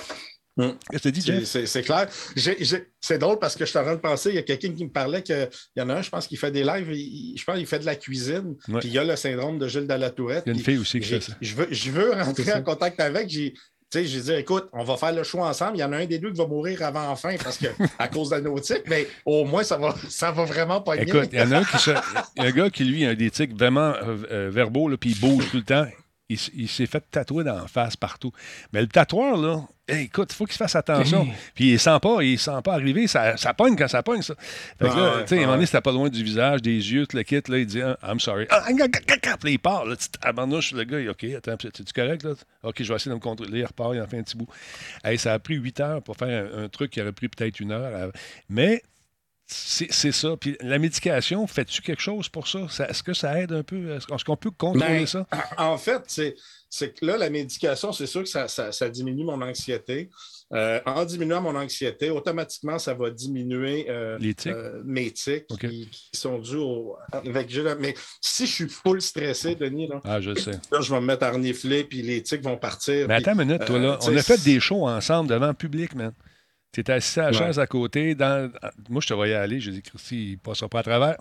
Mm. C'est, clair. C'est drôle parce que je suis en train de penser, il y a quelqu'un qui me parlait qu'il y en a un, je pense, qui fait des lives, il- je pense qu'il fait de la cuisine, puis il y a le syndrome de Gilles de la Tourette.
Il y a une fille aussi qui fait ça.
Je veux, je veux
C'est
rentrer en contact avec. Tu sais, j'ai dit, écoute, on va faire le choix ensemble. Il y en a un des deux qui va mourir avant la fin parce que, à cause de la nautique, mais au moins, ça va, ça va vraiment pas.
Écoute, il y en a un qui un gars qui, lui, a des tics vraiment euh, euh, verbaux, puis il bouge tout le temps. Il, s'est fait tatouer dans la face partout. Mais le tatoueur, là, hey, écoute, il faut qu'il fasse attention. Puis il sent pas, il sent pas arriver. Ça, ça pogne quand ça pogne, ça. Fait que
Ah
là,
ouais,
tu sais, à un
ah
moment donné, c'était pas loin du visage, des yeux, tout le kit, là, il dit ah, I'm sorry. Ah. Puis il part, là, tu abandonnes le gars, il dit, OK, attends, c'est-tu correct, là? OK, je vais essayer de me contrôler. Il repart, il en fait un petit bout. Hey, ça a pris huit heures pour faire un, un truc qui aurait pris peut-être une heure. à- Mais c'est ça. Puis la médication, fais-tu quelque chose pour ça? Ça- Est-ce que ça aide un peu? Est-ce qu'on peut contrôler
Ben,
ça?
En fait, c'est, que là, la médication, c'est sûr que ça, ça- ça diminue mon anxiété. Euh, en diminuant mon anxiété, automatiquement, ça va diminuer euh,
Les tics?
euh, mes tics qui, qui sont dus au, avec. Mais si je suis full stressé, Denis, là,
Ah, je sais.
là, je vais me mettre à renifler, puis les tics vont partir.
Mais
puis,
attends une minute, toi, là. On a fait des shows ensemble devant le public, man. Tu étais assis à la
Ouais.
chaise à côté. Dans... Moi, je te voyais aller. J'ai dit, Christy, il passera pas à travers.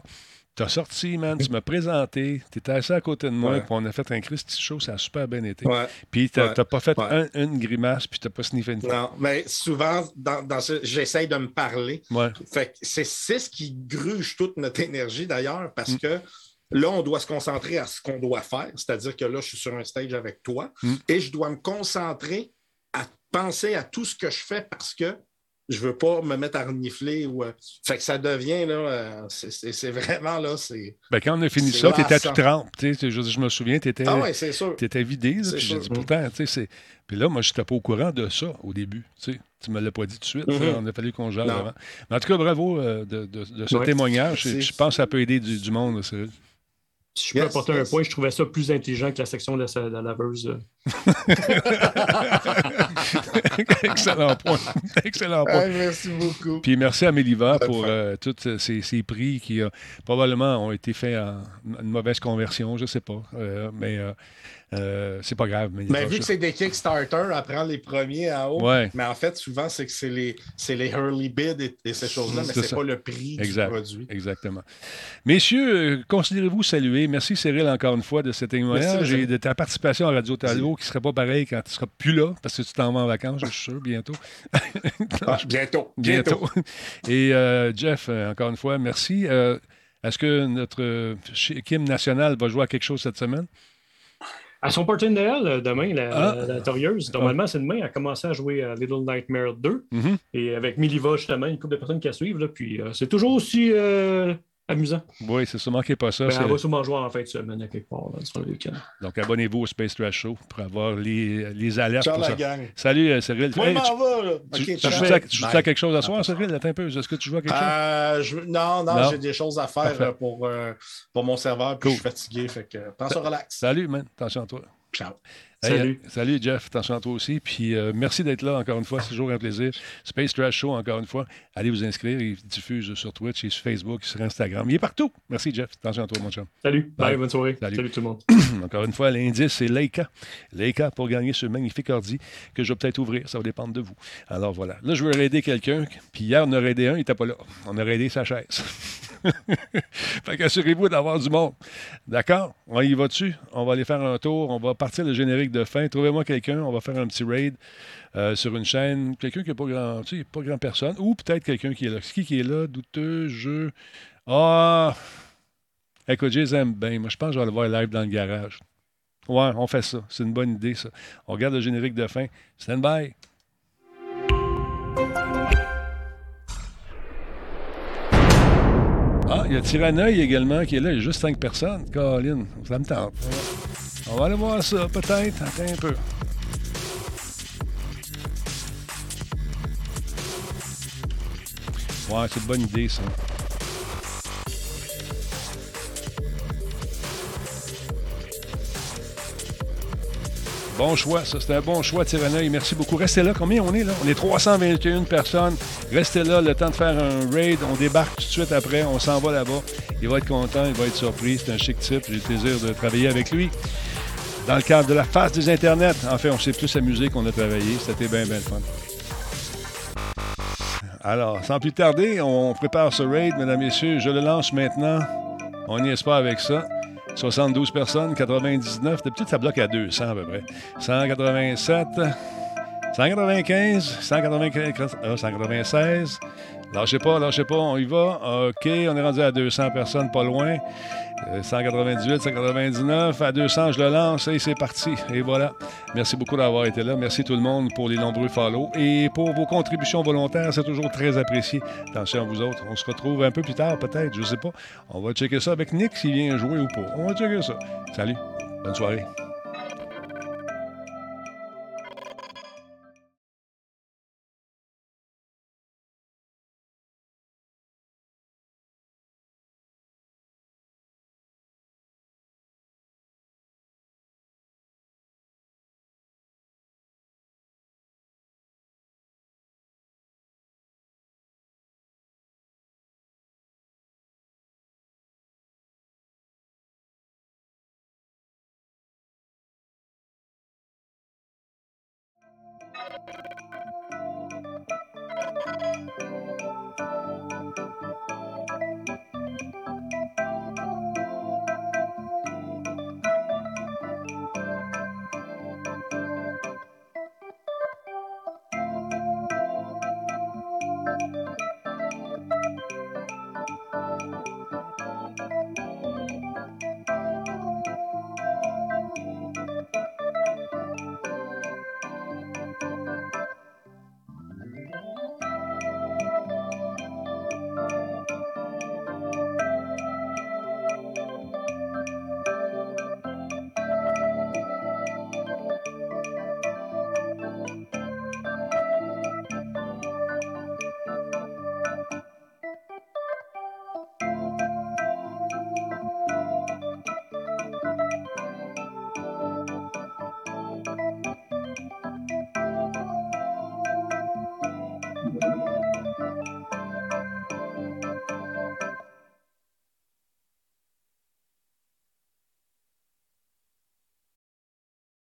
Tu as sorti, man. Tu m'as présenté. Tu étais assis à côté de moi.
Ouais.
Puis on a fait un Christy show. Ça a super bien été.
Ouais.
Puis tu n'as pas fait un- une grimace. Puis tu n'as pas sniffé une fois.
Non, mais souvent, dans, dans ce- j'essaye de me parler. Fait c'est ce qui gruge toute notre énergie d'ailleurs, parce
Mm.
que là, on doit se concentrer à ce qu'on doit faire. C'est-à-dire que là, je suis sur un stage avec toi
Mm.
et je dois me concentrer à penser à tout ce que je fais parce que je veux pas me mettre à renifler. Ou, euh, fait que ça devient, là, euh, c'est- vraiment, là, c'est...
Ben, quand on a fini ça, tu étais
lassant.
tout trempe. Je, je me souviens, tu étais,
Ah ouais, sûr.
vidé. Puis j'ai dit, pourtant, tu sais. Puis là, moi, je n'étais pas au courant de ça au début. Tu sais. Tu me l'as pas dit tout de suite.
Mhm.
ça, On a fallu qu'on
Non.
avant. Mais en tout cas, bravo euh, de, de- de ce
Ouais.
témoignage. Je pense que ça peut aider du, du monde, Cyril.
Si je peux
Yes,
apporter
yes.
un point, je trouvais ça plus intelligent que la section de la, de la laveuse. euh.
Excellent point. Excellent point.
Ouais, merci beaucoup.
Puis merci à Méliva pour euh, tous ces, ces prix qui euh, probablement ont été faits en une mauvaise conversion, je ne sais pas. Euh, mais euh, c'est pas grave.
Mais vu que c'est des Kickstarter, prendre les premiers en haut,
Ouais.
mais en fait, souvent, c'est que c'est les, les early bids et, et ces choses-là, mais
C'est
pas le prix
Exact.
du produit.
Exactement. Messieurs, euh, considérez-vous salués. Merci Cyril encore une fois de cet témoignage et de ta participation à Radio Talbot qui ne serait pas pareil quand tu ne seras plus là parce que tu t'en vas en vacances, je suis sûr, bientôt.
Ah, bientôt,
bientôt. Et euh, Jeff, encore une fois, merci. Euh, Est-ce que notre Kim nationale va jouer à quelque chose cette semaine?
À son party de Noël, euh, demain, la,
Ah.
la- Torieuse, normalement, c'est demain, elle a commencé à jouer à Little Nightmare 2.
Mhm.
Et avec Miliva, justement, une couple de personnes qui la suivent. Là, puis euh, c'est toujours aussi euh, amusant.
Oui, c'est ça, manquez pas ça.
Ben, elle va sûrement jouer en fin de semaine à quelque part, là, sur le week-end.
Donc, abonnez-vous au Space Trash Show pour avoir les, les alertes.
Ciao,
pour
la
ça.
gang.
Salut, euh, Cyril.
Moi,
Hey,
je
tu-
m'en vais, là.
tu,
OK,
tu
ciao.
joues à, tu joues à
Bye.
quelque chose à soir, Cyril? Attends un peu. Est-ce que tu joues à quelque chose?
Euh, je- Non, non,
Non?
j'ai des choses à faire euh, pour, euh, pour mon serveur, puis
Cool.
je suis fatigué, fait que pense à relax.
Salut, man. Attention à toi.
Ciao.
Hey,
Salut.
euh, salut, Jeff. Attention à toi aussi. Puis euh, merci d'être là encore une fois. C'est toujours un plaisir. Space Trash Show, encore une fois. Allez vous inscrire. Il diffuse sur Twitch et sur Facebook, sur Instagram. Il est partout. Merci, Jeff. Attention à toi, mon chum.
Salut.
Bye.
Bye, bonne soirée.
Salut.
Salut, tout le monde.
Encore une fois, l'indice, c'est Leica. Leica pour gagner ce magnifique ordi que je vais peut-être ouvrir. Ça va dépendre de vous. Alors voilà. Là, je veux aider quelqu'un. Puis hier, on a aidé un, il n'était pas là. On a aidé sa chaise. fait qu'assurez-vous d'avoir du monde. D'accord? On y va dessus. On va aller faire un tour. On va partir le générique de fin. Trouvez-moi quelqu'un. On va faire un petit raid euh, sur une chaîne. Quelqu'un qui n'est pas grand, tu sais, pas grand personne. Ou peut-être quelqu'un qui est là. Qui qui est là? Douteux, jeu. Ah! Écoute, je les aime bien. Moi, je pense que je vais aller voir live dans le garage. Ouais, on fait ça. C'est une bonne idée, ça. On regarde le générique de fin. Stand by. Ah, il y a Tyrannoï également qui est là. Il y a juste cinq personnes. Colin, ça me tente. On va aller voir ça, peut-être. Attends un peu. Ouais, c'est une bonne idée, ça. Bon choix, ça. C'était un bon choix, Tyrannoï. Merci beaucoup. Restez là. Combien on est là? On est 321 personnes. Restez là, le temps de faire un raid. On débarque tout de suite après. On s'en va là-bas. Il va être content, il va être surpris. C'est un chic type. J'ai le plaisir de travailler avec lui. Dans le cadre de la face des Internets. En fait, on s'est plus amusé qu'on a travaillé. C'était bien, bien fun. Alors, sans plus tarder, on prépare ce raid, mesdames, messieurs. Je le lance maintenant. On n'y est pas avec ça. 72 personnes, 99. D'habitude, ça bloque à 200 à peu près. 187, 195, 195, ah, 196. Lâchez pas, lâchez pas, on y va. OK, on est rendu à 200 personnes, pas loin. Euh, 198, 199, à 200, je le lance et c'est parti. Et voilà. Merci beaucoup d'avoir été là. Merci tout le monde pour les nombreux follow et pour vos contributions volontaires. C'est toujours très apprécié. Attention à vous autres. On se retrouve un peu plus tard, peut-être. Je sais pas. On va checker ça avec Nick s'il vient jouer ou pas. On va checker ça. Salut. Bonne soirée.